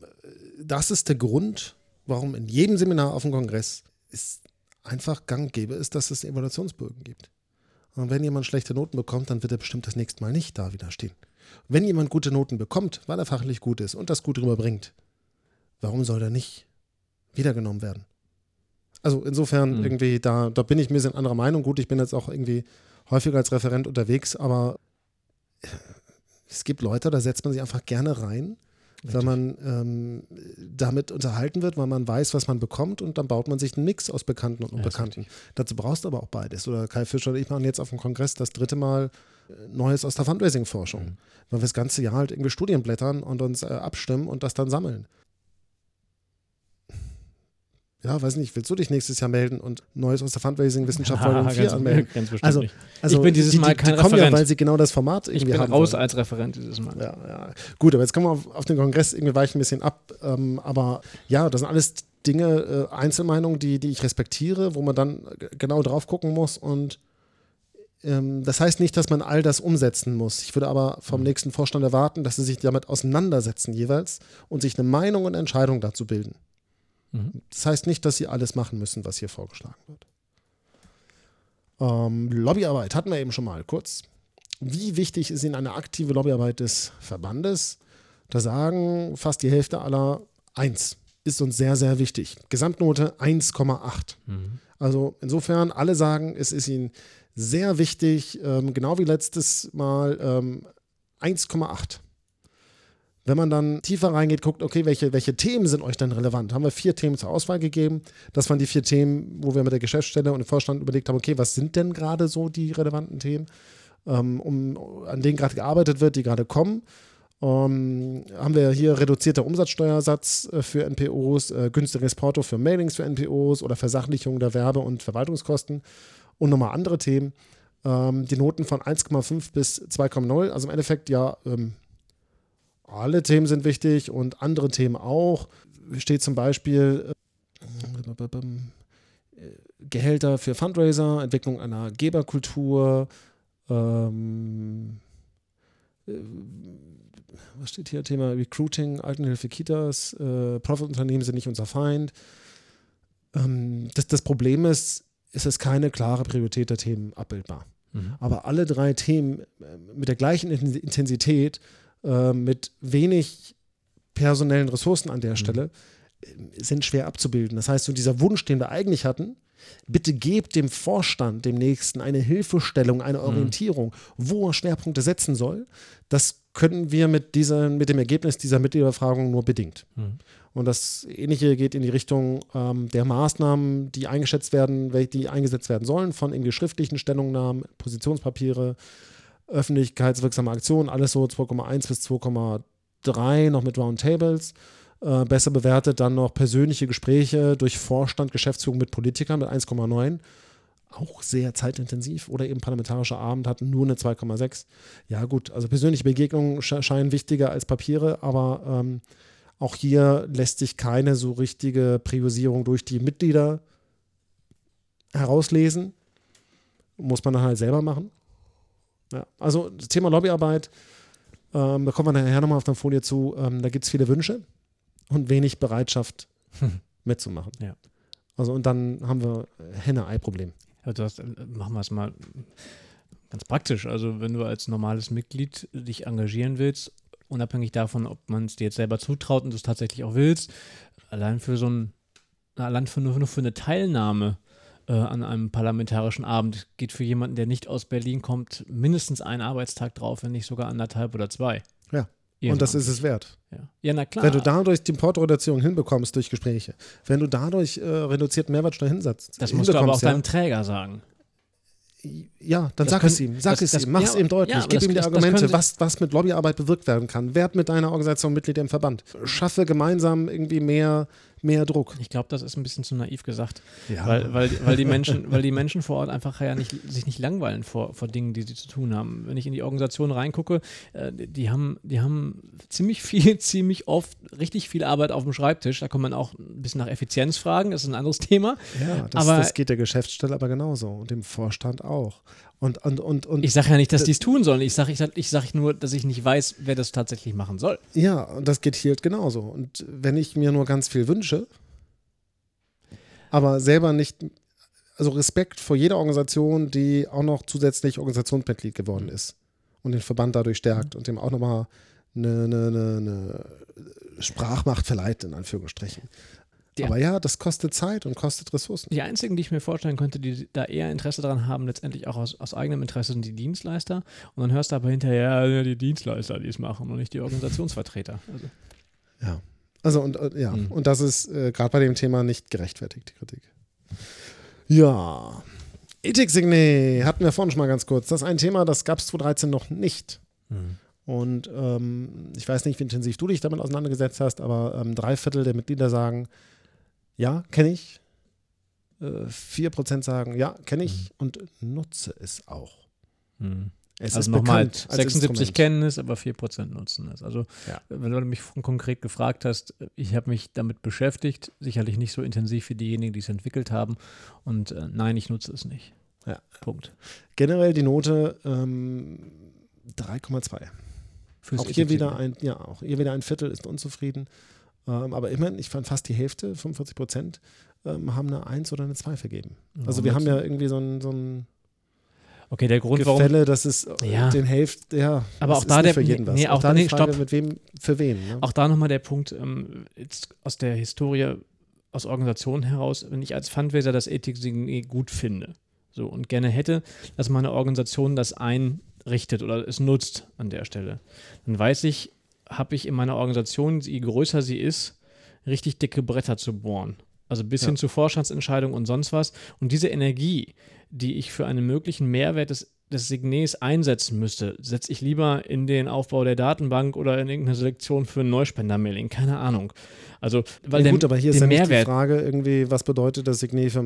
das ist der Grund, warum in jedem Seminar auf dem Kongress es einfach gang gäbe ist, dass es Evaluationsbögen gibt. Und wenn jemand schlechte Noten bekommt, dann wird er bestimmt das nächste Mal nicht da wieder stehen. Wenn jemand gute Noten bekommt, weil er fachlich gut ist und das gut rüberbringt, warum soll er nicht wiedergenommen werden? Also insofern Mhm. irgendwie, da, da bin ich ein bisschen anderer Meinung. Gut, ich bin jetzt auch irgendwie häufiger als Referent unterwegs, aber es gibt Leute, da setzt man sich einfach gerne rein, weil man ähm, damit unterhalten wird, weil man weiß, was man bekommt und dann baut man sich einen Mix aus Bekannten und Unbekannten. Ja, Dazu brauchst du aber auch beides. Oder Kai Fischer und ich machen jetzt auf dem Kongress das dritte Mal äh, Neues aus der Fundraising-Forschung, mhm. weil wir das ganze Jahr halt irgendwie Studien blättern und uns äh, abstimmen und das dann sammeln ja, weiß nicht, willst du dich nächstes Jahr melden und Neues aus der Fundraising-Wissenschaft Volume 4 anmelden? Ganz also, also, ich bin dieses die, Mal kein die kommen Referent. ja, weil sie genau das Format irgendwie ich bin haben raus wollen. als Referent dieses Mal. Ja, ja. Gut, aber jetzt kommen wir auf, auf den Kongress, irgendwie weiche ein bisschen ab. Ähm, aber ja, das sind alles Dinge, äh, Einzelmeinungen, die, die ich respektiere, wo man dann genau drauf gucken muss und ähm, das heißt nicht, dass man all das umsetzen muss. Ich würde aber vom mhm. nächsten Vorstand erwarten, dass sie sich damit auseinandersetzen jeweils und sich eine Meinung und Entscheidung dazu bilden. Mhm. Das heißt nicht, dass sie alles machen müssen, was hier vorgeschlagen wird. Ähm, Lobbyarbeit hatten wir eben schon mal kurz. Wie wichtig ist Ihnen eine aktive Lobbyarbeit des Verbandes? Da sagen fast die Hälfte aller 1 ist uns sehr, sehr wichtig. Gesamtnote 1,8. Mhm. Also insofern, alle sagen, es ist ihnen sehr wichtig, ähm, genau wie letztes Mal ähm, 1,8. Wenn man dann tiefer reingeht, guckt, okay, welche, welche Themen sind euch denn relevant? Haben wir vier Themen zur Auswahl gegeben. Das waren die vier Themen, wo wir mit der Geschäftsstelle und dem Vorstand überlegt haben, okay, was sind denn gerade so die relevanten Themen, ähm, um, an denen gerade gearbeitet wird, die gerade kommen. Um, ähm, haben wir hier reduzierter Umsatzsteuersatz äh, für NPOs, äh, günstiges Porto für Mailings für NPOs oder Versachlichung der Werbe- und Verwaltungskosten und nochmal andere Themen. Ähm, die Noten von 1,5 bis 2,0, also im Endeffekt ja ähm, alle Themen sind wichtig und andere Themen auch. Steht zum Beispiel äh, Gehälter für Fundraiser, Entwicklung einer Geberkultur, ähm, äh, was steht hier? Thema Recruiting, Altenhilfe, Kitas, äh, Profitunternehmen sind nicht unser Feind. Ähm, das, das Problem ist, ist es keine klare Priorität der Themen abbildbar. Mhm. Aber alle drei Themen äh, mit der gleichen Intensität äh, mit wenig personellen Ressourcen an der mhm. Stelle äh, sind schwer abzubilden. Das heißt, so dieser Wunsch, den wir eigentlich hatten, bitte gebt dem Vorstand, dem Nächsten, eine Hilfestellung, eine mhm. Orientierung, wo er Schwerpunkte setzen soll, das können wir mit, dieser, mit dem Ergebnis dieser Mitgliederbefragung nur bedingt. Mhm. Und das Ähnliche geht in die Richtung ähm, der Maßnahmen, die eingeschätzt werden, die eingesetzt werden sollen, von irgendwie schriftlichen Stellungnahmen, Positionspapiere, öffentlichkeitswirksame Aktionen, alles so 2,1 bis 2,3 noch mit Roundtables. Äh, besser bewertet dann noch persönliche Gespräche durch Vorstand, Geschäftsführung mit Politikern mit 1,9. Auch sehr zeitintensiv. Oder eben parlamentarischer Abend hatten nur eine 2,6. Ja, gut, also persönliche Begegnungen scheinen wichtiger als Papiere, aber ähm, auch hier lässt sich keine so richtige Priorisierung durch die Mitglieder herauslesen. Muss man dann halt selber machen. Ja. Also das Thema Lobbyarbeit, ähm, da kommen wir nachher nochmal auf der Folie zu, ähm, da gibt es viele Wünsche und wenig Bereitschaft mitzumachen. Ja. Also und dann haben wir Henne-Ei-Problem. Ja, das, äh, machen wir es mal ganz praktisch. Also wenn du als normales Mitglied dich engagieren willst, unabhängig davon, ob man es dir jetzt selber zutraut und du es tatsächlich auch willst, allein für so ein, allein für nur für eine Teilnahme äh, an einem parlamentarischen Abend geht für jemanden, der nicht aus Berlin kommt, mindestens ein Arbeitstag drauf, wenn nicht sogar anderthalb oder zwei. Ja. Irgendwann. Und das ist es wert. Ja. ja, na klar. Wenn du dadurch die Importreduzierung hinbekommst durch Gespräche, wenn du dadurch äh, reduzierten Mehrwertsteuer hinsetzt, das musst du aber auch ja, deinem Träger sagen. Ja, dann das sag können, es ihm, sag das, es das, ihm, mach es ja, ihm deutlich, gib ihm die Argumente, was, was mit Lobbyarbeit bewirkt werden kann. Werd mit deiner Organisation Mitglied im Verband. Schaffe gemeinsam irgendwie mehr mehr Druck. Ich glaube, das ist ein bisschen zu naiv gesagt. Ja. Weil, weil, weil, die Menschen, weil die Menschen vor Ort einfach ja nicht, sich nicht langweilen vor, vor Dingen, die sie zu tun haben. Wenn ich in die Organisation reingucke, äh, die, haben, die haben ziemlich viel, ziemlich oft richtig viel Arbeit auf dem Schreibtisch. Da kann man auch ein bisschen nach Effizienz fragen, das ist ein anderes Thema. Ja, das, aber, das geht der Geschäftsstelle aber genauso und dem Vorstand auch. Und, und, und, und ich sage ja nicht, dass die es tun sollen. Ich sage ich sag, ich sag nur, dass ich nicht weiß, wer das tatsächlich machen soll. Ja, und das geht hier halt genauso. Und wenn ich mir nur ganz viel wünsche, aber selber nicht, also Respekt vor jeder Organisation, die auch noch zusätzlich Organisationsmitglied geworden ist und den Verband dadurch stärkt und dem auch nochmal eine, eine, eine Sprachmacht verleiht, in Anführungsstrichen. Die, Aber ja, das kostet Zeit und kostet Ressourcen. Die einzigen, die ich mir vorstellen könnte, die da eher Interesse daran haben, letztendlich auch aus, aus eigenem Interesse, sind die Dienstleister. Und dann hörst du aber hinterher, ja, die Dienstleister, die es machen und nicht die Organisationsvertreter. Also. Ja. Also und äh, ja, Mhm. und das ist äh, gerade bei dem Thema nicht gerechtfertigt, die Kritik. Ja. Ethik-Signet hatten wir vorhin schon mal ganz kurz. Das ist ein Thema, das gab es 2013 noch nicht. Mhm. Und ähm, ich weiß nicht, wie intensiv du dich damit auseinandergesetzt hast, aber ähm, drei Viertel der Mitglieder sagen, ja, kenne ich. Äh, Vier Prozent sagen, ja, kenne ich und nutze es auch. Mhm. Es also ist nochmal bekannt als 76 Instrument. kennen es, aber 4% nutzen es. Also, Ja. wenn du mich konkret gefragt hast, ich habe mich damit beschäftigt, sicherlich nicht so intensiv wie diejenigen, die es entwickelt haben. Und äh, nein, ich nutze es nicht. Ja. Punkt. Generell die Note ähm, 3,2. Fürs Auch hier Ethik- wieder ein, ja, auch hier wieder ein Viertel ist unzufrieden. Ähm, aber immerhin, ich fand fast die Hälfte, 45 Prozent, ähm, haben eine 1 oder eine 2 vergeben. Also Warum wir haben ja irgendwie so ein, so ein Okay, der Grund, warum. Gefälle, dass es äh, Ja. den Hälfte, ja, Aber auch ist da der- für jeden was. nee, auch auch da da- nee, Frage, stopp. mit wem, für wen. Ne? Auch da nochmal der Punkt, ähm, jetzt aus der Historie, aus Organisationen heraus, wenn ich als Fundraiser das Ethik-Signet gut finde so, und gerne hätte, dass meine Organisation das einrichtet oder es nutzt an der Stelle, dann weiß ich, habe ich in meiner Organisation, je größer sie ist, richtig dicke Bretter zu bohren. Also bis Ja. hin zu Vorstandsentscheidungen und sonst was. Und diese Energie, die ich für einen möglichen Mehrwert des, des Signets einsetzen müsste, setze ich lieber in den Aufbau der Datenbank oder in irgendeine Selektion für ein Neuspendermailing. Keine Ahnung. Also, weil ja, der, gut, aber hier ist ja nicht Mehrwert, die Frage irgendwie, was bedeutet das Signet für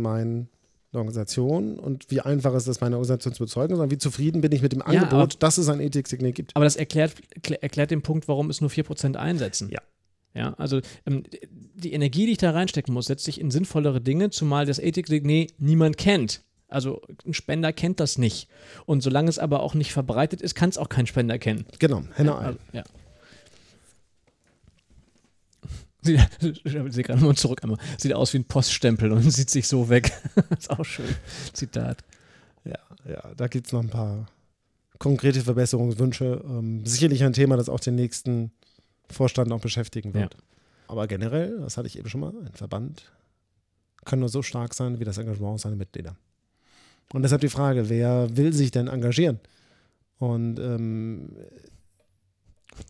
meine Organisation und wie einfach ist es, meine Organisation zu bezeugen, sondern wie zufrieden bin ich mit dem Ja, Angebot, aber- dass es ein Ethik-Signet gibt. Aber das erklärt, erklärt, den Punkt, warum es nur 4% einsetzen. Ja. Ja, also ähm, die Energie, die ich da reinstecken muss, setzt sich in sinnvollere Dinge, zumal das Ethik-Signet niemand kennt. Also ein Spender kennt das nicht. Und solange es aber auch nicht verbreitet ist, kann es auch kein Spender kennen. Genau, Henne Ei. Also, ja. Sie, ich sehe gerade mal zurück einmal. Sieht aus wie ein Poststempel und sieht sich so weg. ist auch schön. Zitat. Ja, ja, da gibt es noch ein paar konkrete Verbesserungswünsche. Ähm, sicherlich ein Thema, das auch den nächsten Vorstand noch beschäftigen wird. Aber generell, das hatte ich eben schon mal, ein Verband kann nur so stark sein wie das Engagement seiner Mitglieder. Und deshalb die Frage, wer will sich denn engagieren? Und ähm,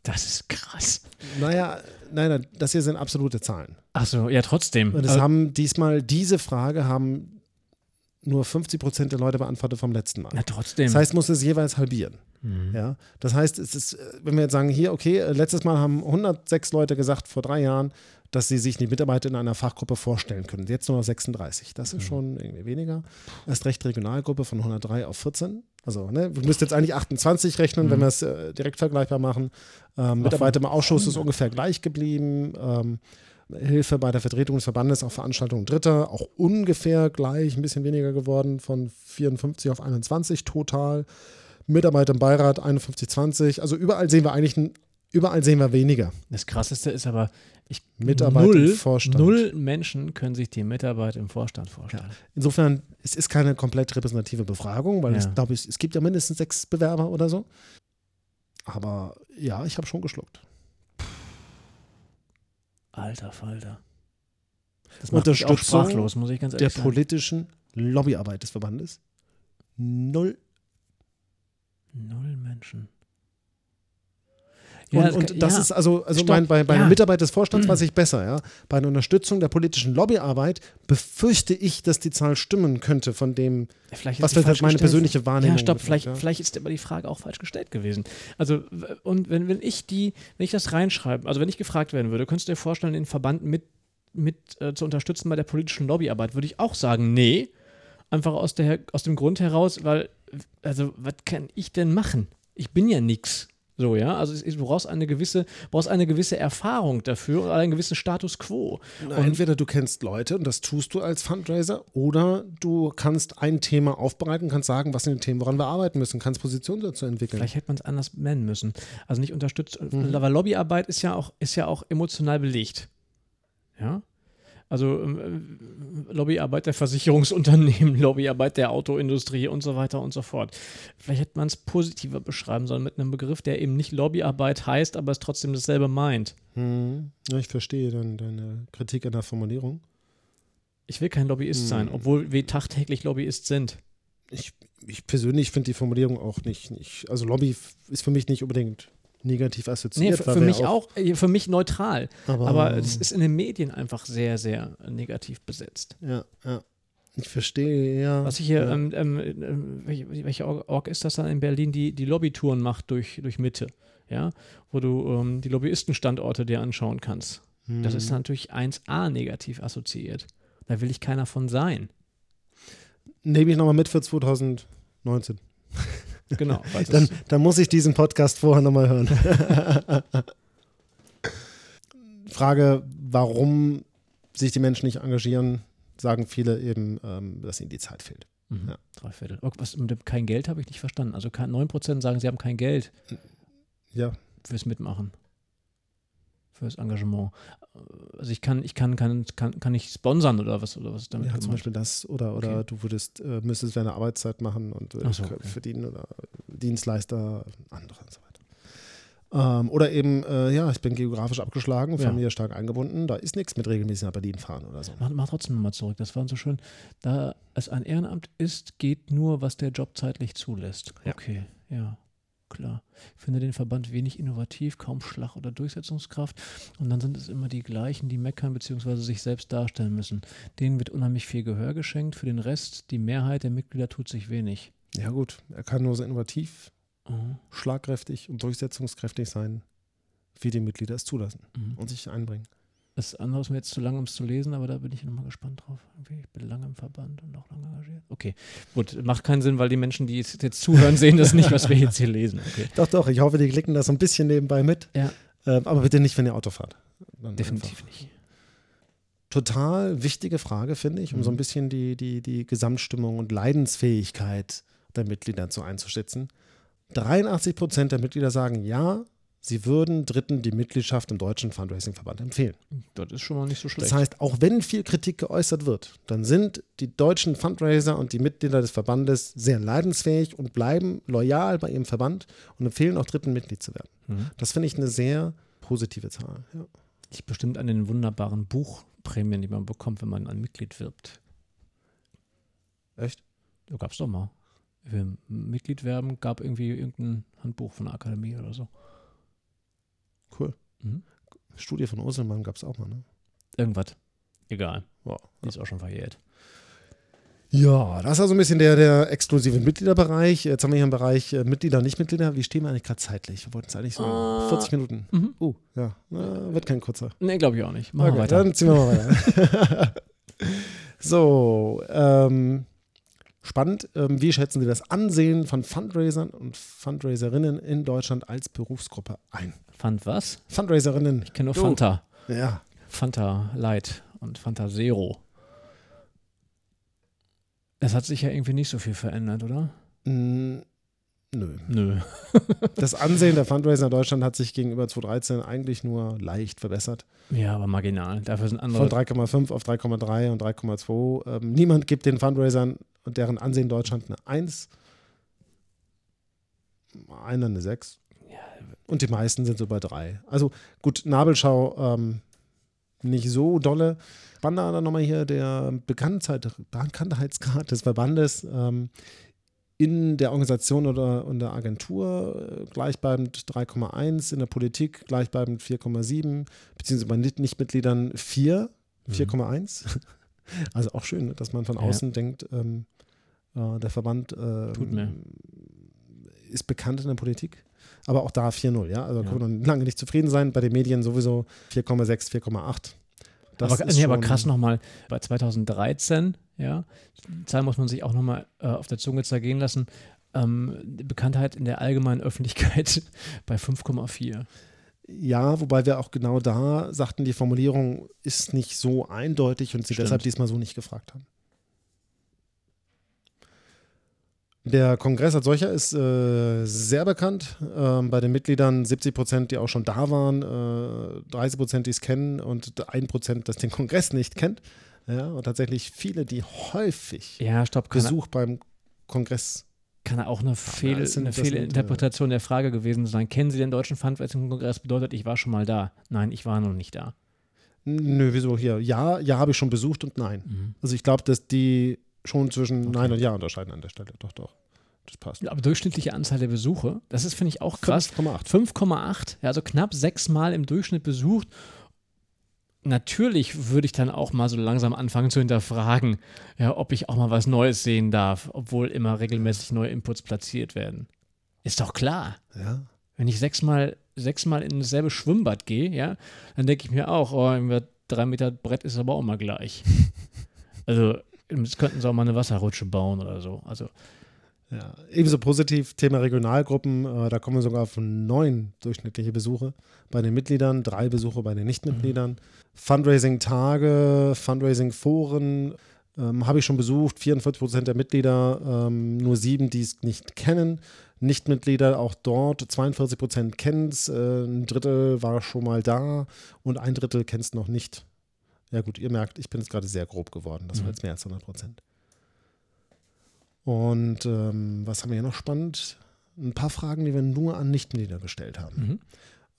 Das ist krass. naja, nein, nein, das hier sind absolute Zahlen. Achso, ja, trotzdem. Und es Aber- haben diesmal, diese Frage haben nur 50 Prozent der Leute beantwortet vom letzten Mal. na, trotzdem. Das heißt, muss es jeweils halbieren. Mhm. Ja, das heißt, es ist, äh, wenn wir jetzt sagen, hier, okay, äh, letztes Mal haben 106 Leute gesagt vor drei Jahren, dass sie sich die Mitarbeiter in einer Fachgruppe vorstellen können. Jetzt nur noch 36. Das ist schon irgendwie weniger. Erst recht Regionalgruppe von 103 auf 14. Also, ne, wir müssten jetzt eigentlich 28 rechnen, wenn wir es äh, direkt vergleichbar machen. Ähm, Mitarbeiter im Ausschuss ist ungefähr gleich geblieben. Ähm, Hilfe bei der Vertretung des Verbandes auf Veranstaltungen Dritter auch ungefähr gleich, ein bisschen weniger geworden, von 54 auf 21 total. Mitarbeiter im Beirat 51, 20. Also überall sehen wir eigentlich, ein- überall sehen wir weniger. Das Krasseste ist aber, ich, Mitarbeit null, im Vorstand. null Menschen können sich die Mitarbeit im Vorstand vorstellen. Insofern, es ist keine komplett repräsentative Befragung, weil Ja. ich glaube, es, es gibt ja mindestens sechs Bewerber oder so. Aber ja, ich habe schon geschluckt. Alter Falter. Das macht mich auch Unterstützung sprachlos, muss ich ganz Der ehrlich sagen. politischen Lobbyarbeit des Verbandes. Null. Null Menschen. Und das und das ja. ist also, also mein, bei, bei Ja. einer Mitarbeit des Vorstands weiß ich besser, ja. Bei einer Unterstützung der politischen Lobbyarbeit befürchte ich, dass die Zahl stimmen könnte von dem, Vielleicht ist was vielleicht meine gestellt. persönliche Wahrnehmung Ja, stopp, vielleicht, ja. vielleicht ist aber die Frage auch falsch gestellt gewesen. Also, und wenn, wenn ich die, wenn ich das reinschreibe, also wenn ich gefragt werden würde, könntest du dir vorstellen, den Verband mit, mit äh, zu unterstützen bei der politischen Lobbyarbeit, würde ich auch sagen, nee. Einfach aus, der, aus dem Grund heraus, weil, also, was kann ich denn machen? Ich bin ja nix. So, ja. Also es- du brauchst eine gewisse, brauchst eine gewisse Erfahrung dafür oder einen gewissen Status quo. Na, entweder du kennst Leute und das tust du als Fundraiser oder du kannst ein Thema aufbereiten, kannst sagen, was sind die Themen, woran wir arbeiten müssen, kannst Positionen dazu entwickeln. Vielleicht hätte man es anders nennen müssen. Also nicht unterstützt, Mhm. weil Lobbyarbeit ist ja auch, ist ja auch emotional belegt. Ja. Also ähm, äh, Lobbyarbeit der Versicherungsunternehmen, Lobbyarbeit der Autoindustrie und so weiter und so fort. Vielleicht hätte man es positiver beschreiben sollen mit einem Begriff, der eben nicht Lobbyarbeit heißt, aber es trotzdem dasselbe meint. Hm, ja, ich verstehe dann deine Kritik an der Formulierung. Ich will kein Lobbyist sein, Hm. obwohl wir tagtäglich Lobbyist sind. Ich, ich persönlich finde die Formulierung auch nicht, nicht, also Lobby ist für mich nicht unbedingt negativ assoziiert. Nee, für wir mich auch, äh, für mich neutral. Aber- Aber, es ist in den Medien einfach sehr, sehr negativ besetzt. Ja, ja. Ich verstehe, ja. Was ich hier, ja. ähm, ähm, ähm, welche, welche Org ist das dann in Berlin, die die Lobbytouren macht durch, durch Mitte, ja, wo du ähm, die Lobbyistenstandorte dir anschauen kannst. Das Hm. ist natürlich 1a negativ assoziiert. Da will ich keiner von sein. Nehme ich nochmal mit für 2019. Genau. Dann, dann muss ich diesen Podcast vorher nochmal hören. Frage, warum sich die Menschen nicht engagieren, sagen viele eben, ähm, dass ihnen die Zeit fehlt. mhm, ja. Drei Viertel. Oh, was mit dem kein Geld habe ich nicht verstanden. Also kein- 9% sagen, sie haben kein Geld Ja, fürs Mitmachen. Fürs Engagement. Also ich kann, ich kann, kann, kann, kann ich sponsern oder was oder was damit ja zum gemeint? Beispiel das. Oder, oder Okay. du würdest, äh, müsstest deine Arbeitszeit machen und äh, Ach so, okay. verdienen oder Dienstleister, andere und so weiter. Ähm, oder eben, äh, ja, ich bin geografisch abgeschlagen, Ja. Familie stark eingebunden, da ist nichts mit regelmäßig nach Berlin fahren oder so. Mach, mach trotzdem nochmal zurück. Das war so schön. Da es ein Ehrenamt ist, geht nur, was der Job zeitlich zulässt. Ja. Okay, ja, klar. Ich finde den Verband wenig innovativ, kaum Schlag- oder Durchsetzungskraft. Und dann sind es immer die gleichen, die meckern bzw. sich selbst darstellen müssen. Denen wird unheimlich viel Gehör geschenkt. Für den Rest, die Mehrheit der Mitglieder tut sich wenig. Ja gut, er kann nur so innovativ, Mhm. schlagkräftig und durchsetzungskräftig sein, wie die Mitglieder es zulassen Mhm. und sich einbringen. Das andere ist mir jetzt zu lang, um es zu lesen, aber da bin ich nochmal gespannt drauf. Ich bin lange im Verband und auch lange engagiert. Okay, gut, macht keinen Sinn, weil die Menschen, die jetzt jetzt zuhören, sehen das nicht, was wir jetzt hier lesen. Okay. Doch, doch, ich hoffe, die klicken das so ein bisschen nebenbei mit. Ja. Ähm, aber bitte nicht, wenn ihr Auto fahrt. Dann Definitiv einfach. nicht. Total wichtige Frage, finde ich, um Mhm. so ein bisschen die, die, die Gesamtstimmung und Leidensfähigkeit der Mitglieder zu einzuschätzen. 83 Prozent der Mitglieder sagen ja, sie würden Dritten die Mitgliedschaft im Deutschen Fundraising-Verband empfehlen. Das ist schon mal nicht so schlecht. Das heißt, auch wenn viel Kritik geäußert wird, dann sind die deutschen Fundraiser und die Mitglieder des Verbandes sehr leidensfähig und bleiben loyal bei ihrem Verband und empfehlen auch Dritten Mitglied zu werden. mhm. Das finde ich eine sehr positive Zahl. Ja. Liegt bestimmt an den wunderbaren Buchprämien, die man bekommt, wenn man ein Mitglied wirbt. Echt? Da gab es doch mal. Für Mitglied werben gab irgendwie irgendein Handbuch von der Akademie oder so. Cool. Mhm. Studie von Urselmann gab es auch mal, ne? Irgendwas. Egal. Wow. Die ist auch schon verjährt. Ja, das ist also ein bisschen der, der exklusive Mitgliederbereich. Jetzt haben wir hier einen Bereich äh, Mitglieder, Nicht-Mitglieder. Wie stehen wir eigentlich gerade zeitlich? Wir wollten es eigentlich so Ah. 40 Minuten. Mhm. Uh, ja, Na, wird kein kurzer. Nee, glaube ich auch nicht. Machen wir Okay, weiter. dann ziehen wir mal weiter. so, ähm, spannend. Ähm, wie schätzen Sie das Ansehen von Fundraisern und Fundraiserinnen in Deutschland als Berufsgruppe ein? Fand was? Fundraiserinnen. Ich kenne nur Du. Fanta. Ja. Fanta Light und Fanta Zero. Es hat sich ja irgendwie nicht so viel verändert, oder? Nö. Nö. Das Ansehen der Fundraiser in Deutschland hat sich gegenüber 2013 eigentlich nur leicht verbessert. Ja, aber marginal. Dafür sind Von andere. 3,5 auf 3,3 und 3,2. Ähm, niemand gibt den Fundraisern und deren Ansehen in Deutschland eine 1. Einer eine 6. Und die meisten sind so bei 3. Also gut, Nabelschau ähm, nicht so dolle. Spannender dann nochmal hier der Bekanntheits Bekanntheitsgrad des Verbandes ähm, in der Organisation oder in der Agentur äh, gleichbleibend 3,1, in der Politik gleichbleibend 4,7, beziehungsweise bei Nicht- Nichtmitgliedern 4, Mhm. 4,1. Also auch schön, dass man von Ja. außen denkt, ähm, äh, der Verband ähm, ist bekannt in der Politik. Aber auch da 4-0, ja. Also Ja. können wir noch lange nicht zufrieden sein. Bei den Medien sowieso 4,6, 4,8. Das aber, ist nee, aber krass nochmal, bei 2013, ja, die Zahl muss man sich auch nochmal äh, auf der Zunge zergehen lassen, ähm, die Bekanntheit in der allgemeinen Öffentlichkeit bei 5,4. Ja, wobei wir auch genau da sagten, die Formulierung ist nicht so eindeutig und sie Stimmt. deshalb diesmal so nicht gefragt haben. Der Kongress als solcher ist äh, sehr bekannt. Ähm, bei den Mitgliedern 70 Prozent, die auch schon da waren, äh, 30 Prozent, die es kennen und 1 Prozent, das den Kongress nicht kennt. Ja, und tatsächlich viele, die häufig Ja, stopp, Besuch beim Kongress. kann auch eine, Fehl, das sind- eine das sind, äh, Fehlinterpretation der Frage gewesen sein. Kennen Sie den Deutschen Fundraising-Kongress? Bedeutet, ich war schon mal da. Nein, ich war noch nicht da. Nö, wieso hier? Ja, ja, habe ich schon besucht und nein. Mhm. Also ich glaube, dass die schon zwischen Okay. Nein und Ja unterscheiden an der Stelle. Doch, doch. Das passt. Aber durchschnittliche Anzahl der Besuche, das ist, finde ich, auch krass. 5,8. 5,8, ja, also knapp sechsmal im Durchschnitt besucht. Natürlich würde ich dann auch mal so langsam anfangen zu hinterfragen, ja, ob ich auch mal was Neues sehen darf, obwohl immer regelmäßig neue Inputs platziert werden. Ist doch klar. Ja. Wenn ich sechsmal, sechsmal in dasselbe Schwimmbad gehe, ja, dann denke ich mir auch, oh, drei Meter Brett ist aber auch mal gleich. also, jetzt könnten sie auch mal eine Wasserrutsche bauen oder so. Also, Ja, ebenso positiv Thema Regionalgruppen. Äh, da kommen wir sogar auf neun durchschnittliche Besuche bei den Mitgliedern, drei Besuche bei den Nichtmitgliedern. Fundraising-Tage, Fundraising-Foren ähm, habe ich schon besucht. 44 Prozent der Mitglieder, ähm, nur sieben, die es nicht kennen. Nichtmitglieder auch dort, 42 Prozent kennen es, äh, ein Drittel war schon mal da und ein Drittel kennt es noch nicht. Ja gut, ihr merkt, ich bin jetzt gerade sehr grob geworden. Das war Mhm. jetzt mehr als 100 Prozent. Und ähm, was haben wir hier noch spannend? Ein paar Fragen, die wir nur an Nichtmitglieder gestellt haben. mhm.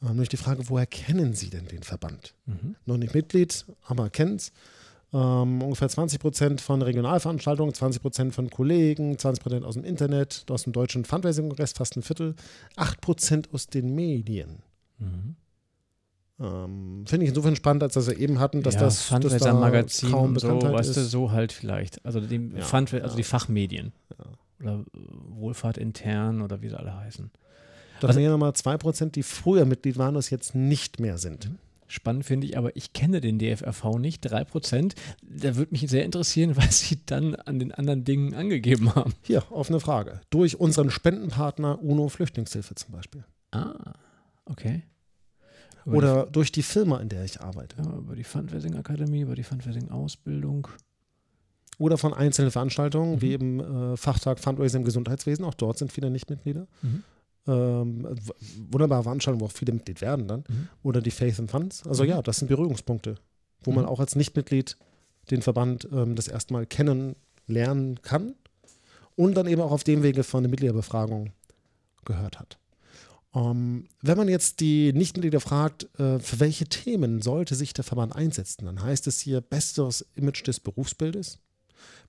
Ähm, nämlich die Frage, woher kennen Sie denn den Verband? Mhm. Noch nicht Mitglied, aber kennt es. Ähm, ungefähr 20 Prozent von Regionalveranstaltungen, 20 Prozent von Kollegen, 20 Prozent aus dem Internet, aus dem deutschen Fundraising-Kongress, fast ein Viertel, 8 Prozent aus den Medien. Mhm. Ähm, Finde ich insofern spannend, als dass wir eben hatten, dass ja, das dass da Fundraiser-Magazin kaum und so, weißt du, so halt vielleicht. Also die, Ja, Fund, also ja. die Fachmedien. Ja. Oder äh, Wohlfahrt intern oder wie sie alle heißen. Da Also- wir nochmal 2 Prozent, die früher Mitglied waren und es jetzt nicht mehr sind. Spannend finde ich, aber ich kenne den DFRV nicht, 3%. Da würde mich sehr interessieren, was sie dann an den anderen Dingen angegeben haben. Hier, offene Frage. Durch unseren Spendenpartner UNO Flüchtlingshilfe zum Beispiel. Ah, okay. Über Oder durch die Firma, in der ich arbeite. die, ja, über die Fundraising-Akademie, über die Fundraising-Ausbildung. Oder von einzelnen Veranstaltungen, Mhm. wie eben äh, Fachtag Fundraising im Gesundheitswesen. Auch dort sind viele Nichtmitglieder. Mhm. Ähm, wunderbare Veranstaltungen, wo auch viele Mitglied werden dann. Mhm. Oder die Faith and Funds. Also Mhm. ja, das sind Berührungspunkte, wo man Mhm. auch als Nichtmitglied den Verband ähm, das erstmal kennenlernen kann und dann eben auch auf dem Wege von der Mitgliederbefragung gehört hat. Ähm, wenn man jetzt die Nichtmitglieder fragt, äh, für welche Themen sollte sich der Verband einsetzen, dann heißt es hier besseres Image des Berufsbildes,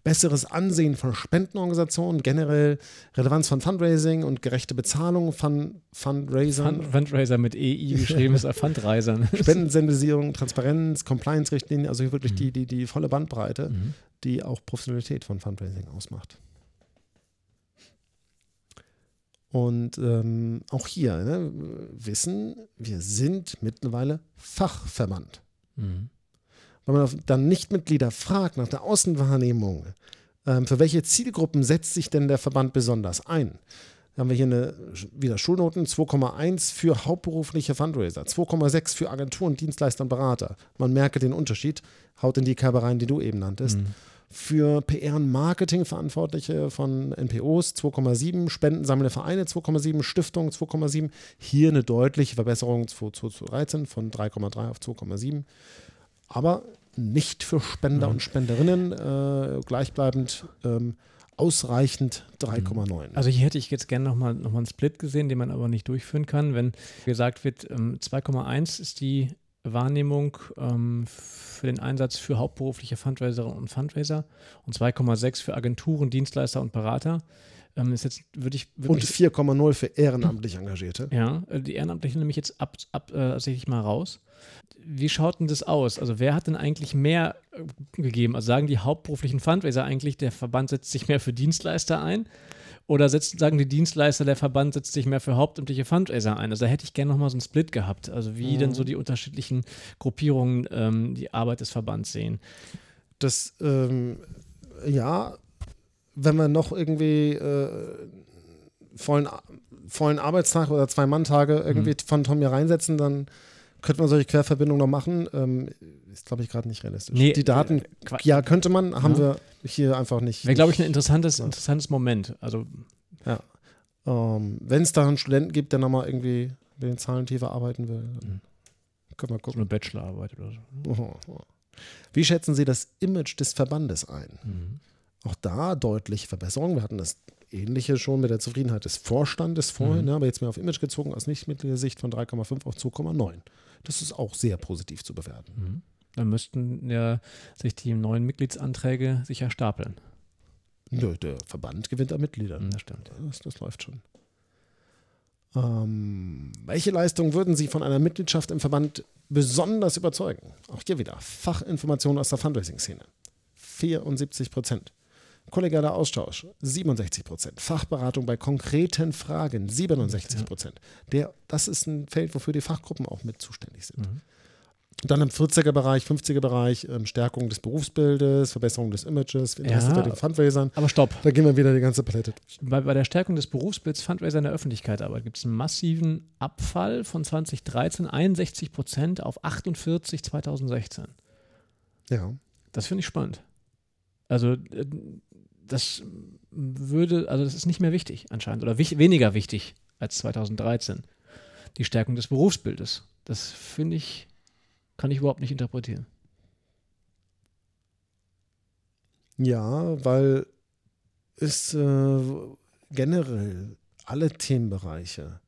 besseres Ansehen von Spendenorganisationen, generell Relevanz von Fundraising und gerechte Bezahlung von Fundraisern, Fund, Fundraiser mit EI geschrieben ist, äh, Fundreisern. Spendensensibilisierung, Transparenz, Compliance-Richtlinien, also hier wirklich Mhm. die, die, die volle Bandbreite, Mhm. die auch Professionalität von Fundraising ausmacht. Und ähm, auch hier ne, wissen, wir sind mittlerweile Fachverband. Mhm. Wenn man dann Nichtmitglieder fragt nach der Außenwahrnehmung, ähm, für welche Zielgruppen setzt sich denn der Verband besonders ein? Da haben wir hier eine, wieder Schulnoten, 2,1 für hauptberufliche Fundraiser, 2,6 für Agenturen, Dienstleister und Berater. Man merke den Unterschied, haut in die Kerbe rein, die du eben nanntest. Mhm. Für PR und Marketing Verantwortliche von NPOs 2,7, Spendensammelnde Vereine 2,7, Stiftungen 2,7. Hier eine deutliche Verbesserung zu 2013 von 3,3 auf 2,7. Aber nicht für Spender Mhm. und Spenderinnen äh, gleichbleibend ähm, ausreichend 3,9. Also hier hätte ich jetzt gerne nochmal noch mal einen Split gesehen, den man aber nicht durchführen kann. Wenn gesagt wird, ähm, 2,1 ist die Wahrnehmung ähm, für den Einsatz für hauptberufliche Fundraiserinnen und Fundraiser und 2,6 für Agenturen, Dienstleister und Berater. Ähm, ist jetzt, ich und wirklich 4,0 für ehrenamtlich Engagierte. ja, äh, die Ehrenamtlichen nehme ich jetzt ab, ab äh, tatsächlich mal raus. Wie schaut denn das aus? Also wer hat denn eigentlich mehr äh, gegeben? Also sagen die hauptberuflichen Fundraiser eigentlich, der Verband setzt sich mehr für Dienstleister ein? Oder setzt, sagen die Dienstleister, der Verband setzt sich mehr für hauptamtliche Fundraiser ein? Also da hätte ich gerne nochmal so einen Split gehabt. Also wie Mhm. denn so die unterschiedlichen Gruppierungen ähm, die Arbeit des Verbands sehen. Das, ähm, ja, wenn wir noch irgendwie äh, vollen, vollen Arbeitstag oder Zwei-Mann-Tage irgendwie Mhm. von Tom hier reinsetzen, dann könnte man solche Querverbindungen noch machen. Ähm, ist, glaube ich, gerade nicht realistisch. Nee, Die Daten, äh, ja, könnte man, haben Ja. wir hier einfach nicht. Wäre, glaube ich, ein interessantes, Ja. interessantes Moment. Also Ähm, Wenn es da einen Studenten gibt, der nochmal irgendwie mit den Zahlen tiefer arbeiten will, dann Mhm. können wir so gucken. eine Bachelorarbeit oder so. Wie schätzen Sie das Image des Verbandes ein? Mhm. Auch da deutliche Verbesserungen. Wir hatten das Ähnliche schon mit der Zufriedenheit des Vorstandes vorhin, Mhm. ne, aber jetzt mehr auf Image gezogen aus Nichtmitgliedersicht von 3,5 auf 2,9. Das ist auch sehr positiv zu bewerten. Mhm. Dann müssten ja sich die neuen Mitgliedsanträge sicher stapeln. Nö, der Verband gewinnt an Mitgliedern. Das stimmt. Das, das läuft schon. Ähm, welche Leistung würden Sie von einer Mitgliedschaft im Verband besonders überzeugen? Auch hier wieder Fachinformationen aus der Fundraising-Szene. 74 Prozent. Kollegialer Austausch 67 Prozent. Fachberatung bei konkreten Fragen 67 Prozent. Der, das ist ein Feld, wofür die Fachgruppen auch mit zuständig sind. Mhm. Dann im 40er-Bereich, 50er-Bereich, ähm, Stärkung des Berufsbildes, Verbesserung des Images, Interesse Ja. bei den Fundraisern. Aber stopp. Da gehen wir wieder die ganze Palette durch. Bei, bei der Stärkung des Berufsbilds Fundraiser in der Öffentlichkeit aber gibt es einen massiven Abfall von 2013, 61 Prozent auf 48 2016. Ja. Das finde ich spannend. Also äh, das würde, also das ist nicht mehr wichtig anscheinend oder wich, weniger wichtig als 2013. Die Stärkung des Berufsbildes. Das finde ich, kann ich überhaupt nicht interpretieren. Ja, weil es äh, generell alle Themenbereiche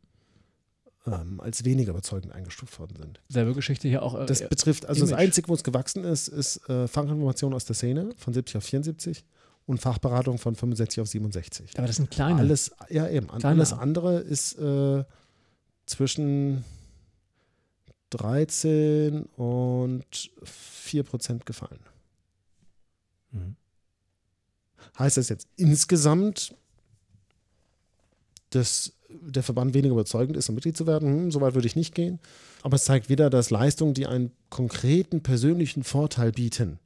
ähm, als weniger überzeugend eingestuft worden sind. Selbe Geschichte hier auch. Äh, Das betrifft, also das Image. Einzige, wo es gewachsen ist, ist äh, Fachinformation aus der Szene von 70 auf 74 und Fachberatung von 65 auf 67. aber das sind kleine. Alles, ja eben, Kleine. alles andere ist äh, zwischen 13 und 4 Prozent gefallen. Mhm. Heißt das jetzt insgesamt, dass der Verband weniger überzeugend ist, um Mitglied zu werden? Hm, so weit würde ich nicht gehen. Aber es zeigt wieder, dass Leistungen, die einen konkreten persönlichen Vorteil bieten,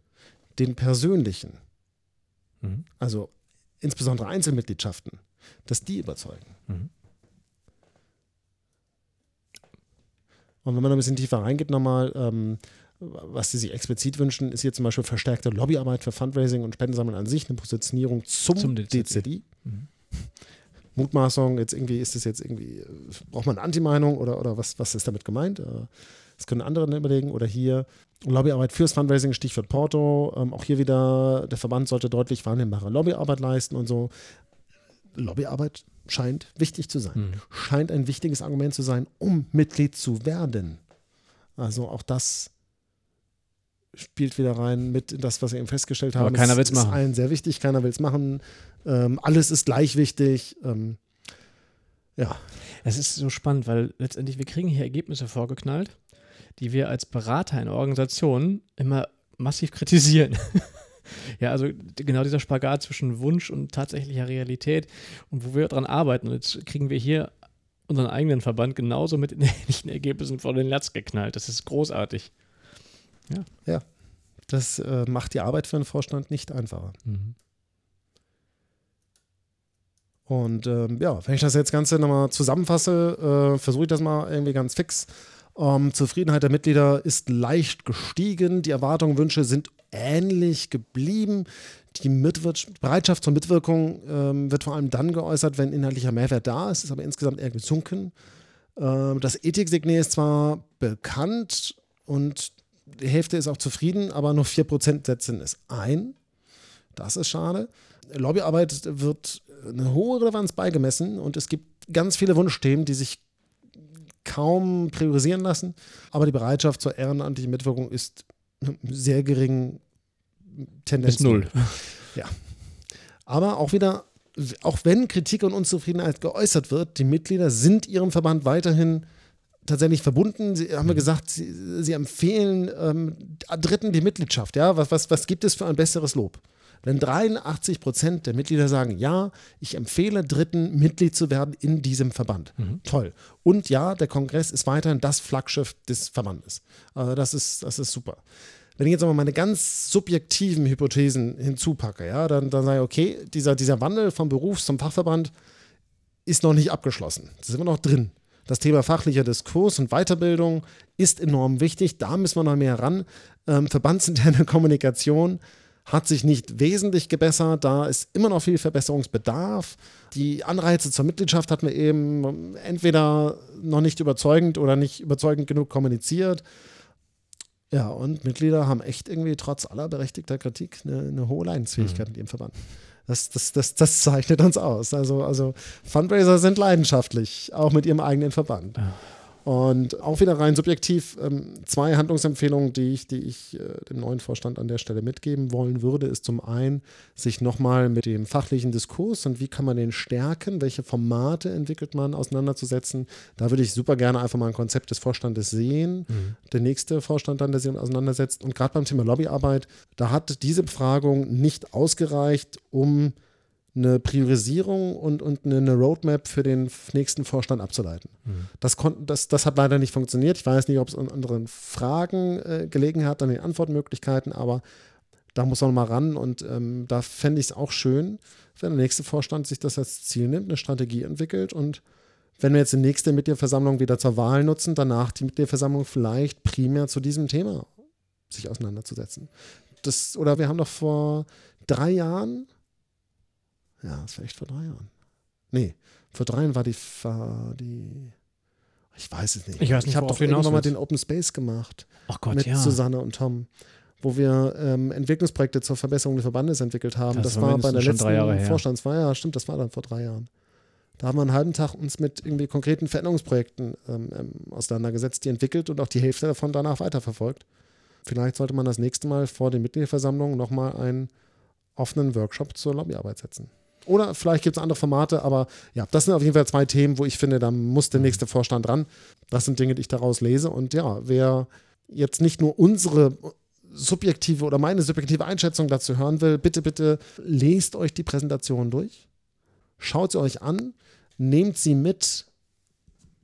den persönlichen, Mhm. also insbesondere Einzelmitgliedschaften, dass die überzeugen. Mhm. Und wenn man da ein bisschen tiefer reingeht nochmal, ähm, was sie sich explizit wünschen, ist hier zum Beispiel verstärkte Lobbyarbeit für Fundraising und Spendensammeln an sich, eine Positionierung zum, Zum. DZI. Mhm. Mutmaßung, jetzt irgendwie ist es jetzt irgendwie, braucht man eine Anti-Meinung oder, oder was, was ist damit gemeint? Äh, Das können andere dann überlegen. Oder hier Lobbyarbeit fürs Fundraising, Stichwort Porto. Ähm, auch hier wieder, der Verband sollte deutlich wahrnehmbare Lobbyarbeit leisten und so. Lobbyarbeit scheint wichtig zu sein. Mhm. Scheint ein wichtiges Argument zu sein, um Mitglied zu werden. Also auch das spielt wieder rein mit in das, was wir eben festgestellt haben. Aber keiner Es will's ist machen. allen sehr wichtig, keiner will es machen. Ähm, alles ist gleich wichtig. Ähm, ja, Es ist so spannend, weil letztendlich wir kriegen hier Ergebnisse vorgeknallt, die wir als Berater in Organisationen immer massiv kritisieren. ja, also genau dieser Spagat zwischen Wunsch und tatsächlicher Realität und wo wir dran arbeiten. Und jetzt kriegen wir hier unseren eigenen Verband genauso mit den ähnlichen Ergebnissen vor den Latz geknallt. Das ist großartig. das äh, macht die Arbeit für einen Vorstand nicht einfacher. Und ähm, ja, wenn ich das jetzt Ganze nochmal zusammenfasse, äh, versuche ich das mal irgendwie ganz fix. Ähm, Zufriedenheit der Mitglieder ist leicht gestiegen. Die Erwartungen, Wünsche sind ähnlich geblieben. Die Mitwirk Bereitschaft zur Mitwirkung ähm, wird vor allem dann geäußert, wenn inhaltlicher Mehrwert da ist, ist aber insgesamt eher gesunken. Ähm, das Ethiksignet ist zwar bekannt und die Hälfte ist auch zufrieden, aber nur 4% setzen es ein. Das ist schade. Lobbyarbeit wird eine hohe Relevanz beigemessen und es gibt ganz viele Wunschthemen, die sich kaum priorisieren lassen. Aber die Bereitschaft zur ehrenamtlichen Mitwirkung ist sehr gering. Tendenz Bis null. aber auch wieder, auch wenn Kritik und Unzufriedenheit geäußert wird, die Mitglieder sind ihrem Verband weiterhin tatsächlich verbunden. Sie haben wir gesagt, sie, sie empfehlen ähm, Dritten die Mitgliedschaft. Ja, was, was, was gibt es für ein besseres Lob? Wenn 83 Prozent der Mitglieder sagen, ja, ich empfehle Dritten, Mitglied zu werden in diesem Verband. Toll. Und ja, der Kongress ist weiterhin das Flaggschiff des Verbandes. Also das ist, das ist super. Wenn ich jetzt aber meine ganz subjektiven Hypothesen hinzupacke, ja, dann, dann sage ich, okay, dieser, dieser Wandel vom Berufs- zum Fachverband ist noch nicht abgeschlossen. Das ist immer noch drin. Das Thema fachlicher Diskurs und Weiterbildung ist enorm wichtig. Da müssen wir noch mehr ran. Ähm, verbandsinterne Kommunikation hat sich nicht wesentlich gebessert. Da ist immer noch viel Verbesserungsbedarf. Die Anreize zur Mitgliedschaft hatten wir eben entweder noch nicht überzeugend oder nicht überzeugend genug kommuniziert. Ja, und Mitglieder haben echt irgendwie trotz aller berechtigter Kritik eine, eine hohe Leidensfähigkeit in ihrem Verband. Das, das, das, das zeichnet uns aus. Also, also Fundraiser sind leidenschaftlich, auch mit ihrem eigenen Verband. Ja. Und auch wieder rein subjektiv ähm, zwei Handlungsempfehlungen, die ich, die ich äh, dem neuen Vorstand an der Stelle mitgeben wollen würde, ist zum einen, sich nochmal mit dem fachlichen Diskurs und wie kann man den stärken, welche Formate entwickelt man, auseinanderzusetzen. Da würde ich super gerne einfach mal ein Konzept des Vorstandes sehen. Mhm. Der nächste Vorstand dann, der sich auseinandersetzt. Und gerade beim Thema Lobbyarbeit, da hat diese Befragung nicht ausgereicht, um eine Priorisierung und, und eine Roadmap für den nächsten Vorstand abzuleiten. Mhm. Das, das, das hat leider nicht funktioniert. Ich weiß nicht, ob es an anderen Fragen äh, gelegen hat, an den Antwortmöglichkeiten, aber da muss man mal ran und ähm, da fände ich es auch schön, wenn der nächste Vorstand sich das als Ziel nimmt, eine Strategie entwickelt und wenn wir jetzt die nächste Mitgliederversammlung wieder zur Wahl nutzen, danach die Mitgliederversammlung vielleicht primär zu diesem Thema sich auseinanderzusetzen. Das, oder wir haben doch vor drei Jahren ja, das war echt vor drei Jahren. Nee, vor drei Jahren war die, war die ich weiß es nicht. Ich ich habe doch irgendwann mal den Open Space gemacht. Ach Gott, mit ja. Susanne und Tom, wo wir ähm, Entwicklungsprojekte zur Verbesserung des Verbandes entwickelt haben. Das, das war bei der letzten Vorstandswahl, ja, stimmt, das war dann vor drei Jahren. Da haben wir einen halben Tag uns mit irgendwie konkreten Veränderungsprojekten ähm, ähm, auseinandergesetzt, die entwickelt und auch die Hälfte davon danach weiterverfolgt. Vielleicht sollte man das nächste Mal vor den Mitgliederversammlungen nochmal einen offenen Workshop zur Lobbyarbeit setzen. Oder vielleicht gibt es andere Formate, aber ja, das sind auf jeden Fall zwei Themen, wo ich finde, da muss der nächste Vorstand ran. Das sind Dinge, die ich daraus lese. Und ja, wer jetzt nicht nur unsere subjektive oder meine subjektive Einschätzung dazu hören will, bitte, bitte lest euch die Präsentation durch, schaut sie euch an, nehmt sie mit,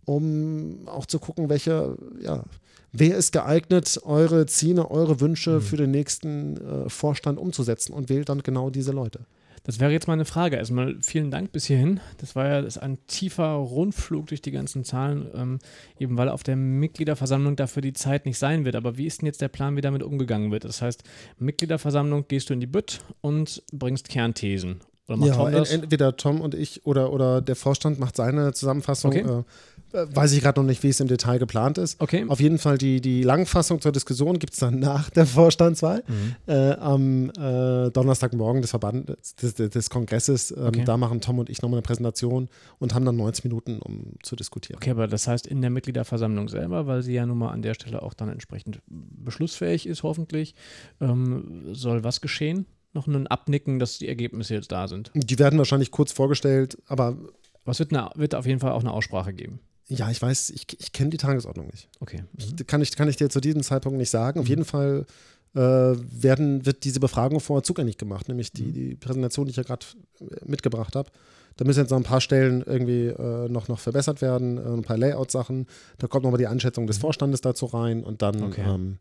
um auch zu gucken, welche, ja, wer ist geeignet, eure Ziele, eure Wünsche mhm. für den nächsten äh, Vorstand umzusetzen und wählt dann genau diese Leute. Das wäre jetzt meine Frage. Erstmal vielen Dank bis hierhin. Das war ja das ein tiefer Rundflug durch die ganzen Zahlen, ähm, eben weil auf der Mitgliederversammlung dafür die Zeit nicht sein wird. Aber wie ist denn jetzt der Plan, wie damit umgegangen wird? Das heißt, Mitgliederversammlung gehst du in die Bütt und bringst Kernthesen. Oder macht ja, Tom das? entweder Tom und ich oder, oder der Vorstand macht seine Zusammenfassung. Okay. Äh, äh, weiß ich gerade noch nicht, wie es im Detail geplant ist. Okay. Auf jeden Fall die, die Langfassung zur Diskussion gibt es dann nach der Vorstandswahl mhm. äh, am äh, Donnerstagmorgen des Verbandes, des, des Kongresses. Ähm, okay. Da machen Tom und ich nochmal eine Präsentation und haben dann 90 Minuten, um zu diskutieren. Okay, aber das heißt in der Mitgliederversammlung selber, weil sie ja nun mal an der Stelle auch dann entsprechend beschlussfähig ist, hoffentlich, ähm, soll was geschehen? Noch ein Abnicken, dass die Ergebnisse jetzt da sind. Die werden wahrscheinlich kurz vorgestellt, aber. Was wird, eine, wird auf jeden Fall auch eine Aussprache geben? Ja, ich weiß, ich, ich kenne die Tagesordnung nicht. Okay. Mhm. Ich, kann, ich, kann ich dir zu diesem Zeitpunkt nicht sagen. Auf mhm. jeden Fall äh, werden, wird diese Befragung vorher zugänglich gemacht, nämlich die, mhm. die Präsentation, die ich ja gerade äh, mitgebracht habe. Da müssen jetzt noch ein paar Stellen irgendwie äh, noch, noch verbessert werden, äh, ein paar Layout-Sachen. Da kommt nochmal die Einschätzung des mhm. Vorstandes dazu rein und dann okay. ähm,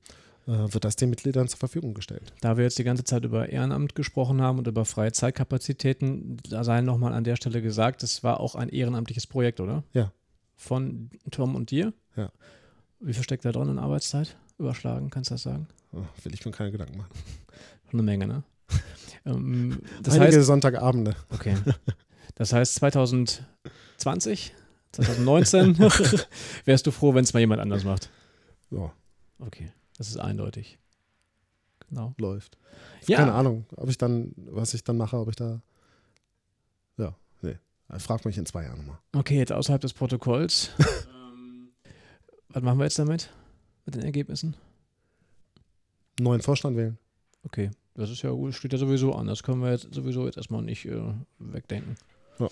äh, wird das den Mitgliedern zur Verfügung gestellt. Da wir jetzt die ganze Zeit über Ehrenamt gesprochen haben und über freie Zeitkapazitäten, da sei nochmal an der Stelle gesagt, das war auch ein ehrenamtliches Projekt, oder? Ja von Tom und dir. Ja. Wie viel steckt da drin in Arbeitszeit? Überschlagen, kannst du das sagen? Oh, will ich mir keine Gedanken machen. Schon eine Menge, ne? ähm, Einige heißt, Sonntagabende. Okay. Das heißt 2020, 2019 wärst du froh, wenn es mal jemand anders macht. Ja. Okay, das ist eindeutig. Genau. Läuft. Ja. Keine Ahnung, ob ich dann, was ich dann mache, ob ich da. Frag mich in zwei Jahren nochmal. Okay, jetzt außerhalb des Protokolls. ähm, was machen wir jetzt damit? Mit den Ergebnissen? Neuen Vorstand wählen. Okay, das ist ja gut, steht ja sowieso an. Das können wir jetzt sowieso jetzt erstmal nicht äh, wegdenken. Ja.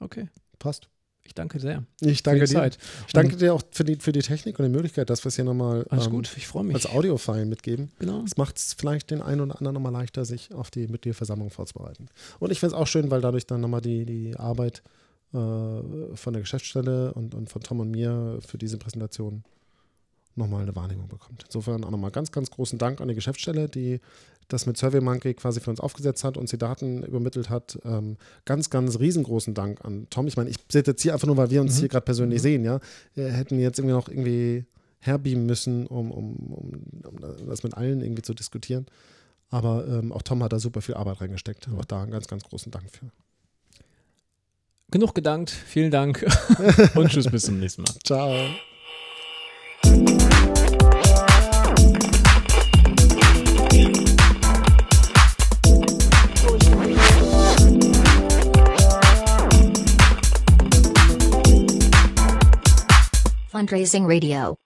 Okay. Passt. Ich danke sehr. Ich danke dir. Zeit. Ich danke dir auch für die, für die Technik und die Möglichkeit, dass wir es hier nochmal ähm, Ich freue mich. als Audiofile mitgeben. Genau. Das macht es vielleicht den einen oder anderen nochmal leichter, sich auf die Mitgliederversammlung vorzubereiten. Und ich finde es auch schön, weil dadurch dann nochmal die, die Arbeit äh, von der Geschäftsstelle und, und von Tom und mir für diese Präsentation nochmal eine Wahrnehmung bekommt. Insofern auch nochmal ganz, ganz großen Dank an die Geschäftsstelle, die das mit SurveyMonkey quasi für uns aufgesetzt hat, uns die Daten übermittelt hat. Ähm, ganz, ganz riesengroßen Dank an Tom. Ich meine, ich sitze jetzt hier einfach nur, weil wir uns mhm. hier gerade persönlich mhm. sehen, ja. Wir hätten jetzt irgendwie noch irgendwie herbeamen müssen, um, um, um, um das mit allen irgendwie zu diskutieren. Aber ähm, auch Tom hat da super viel Arbeit reingesteckt. Auch da einen ganz, ganz großen Dank für. Genug gedankt, vielen Dank und tschüss, bis zum nächsten Mal. Ciao. Fundraising Radio.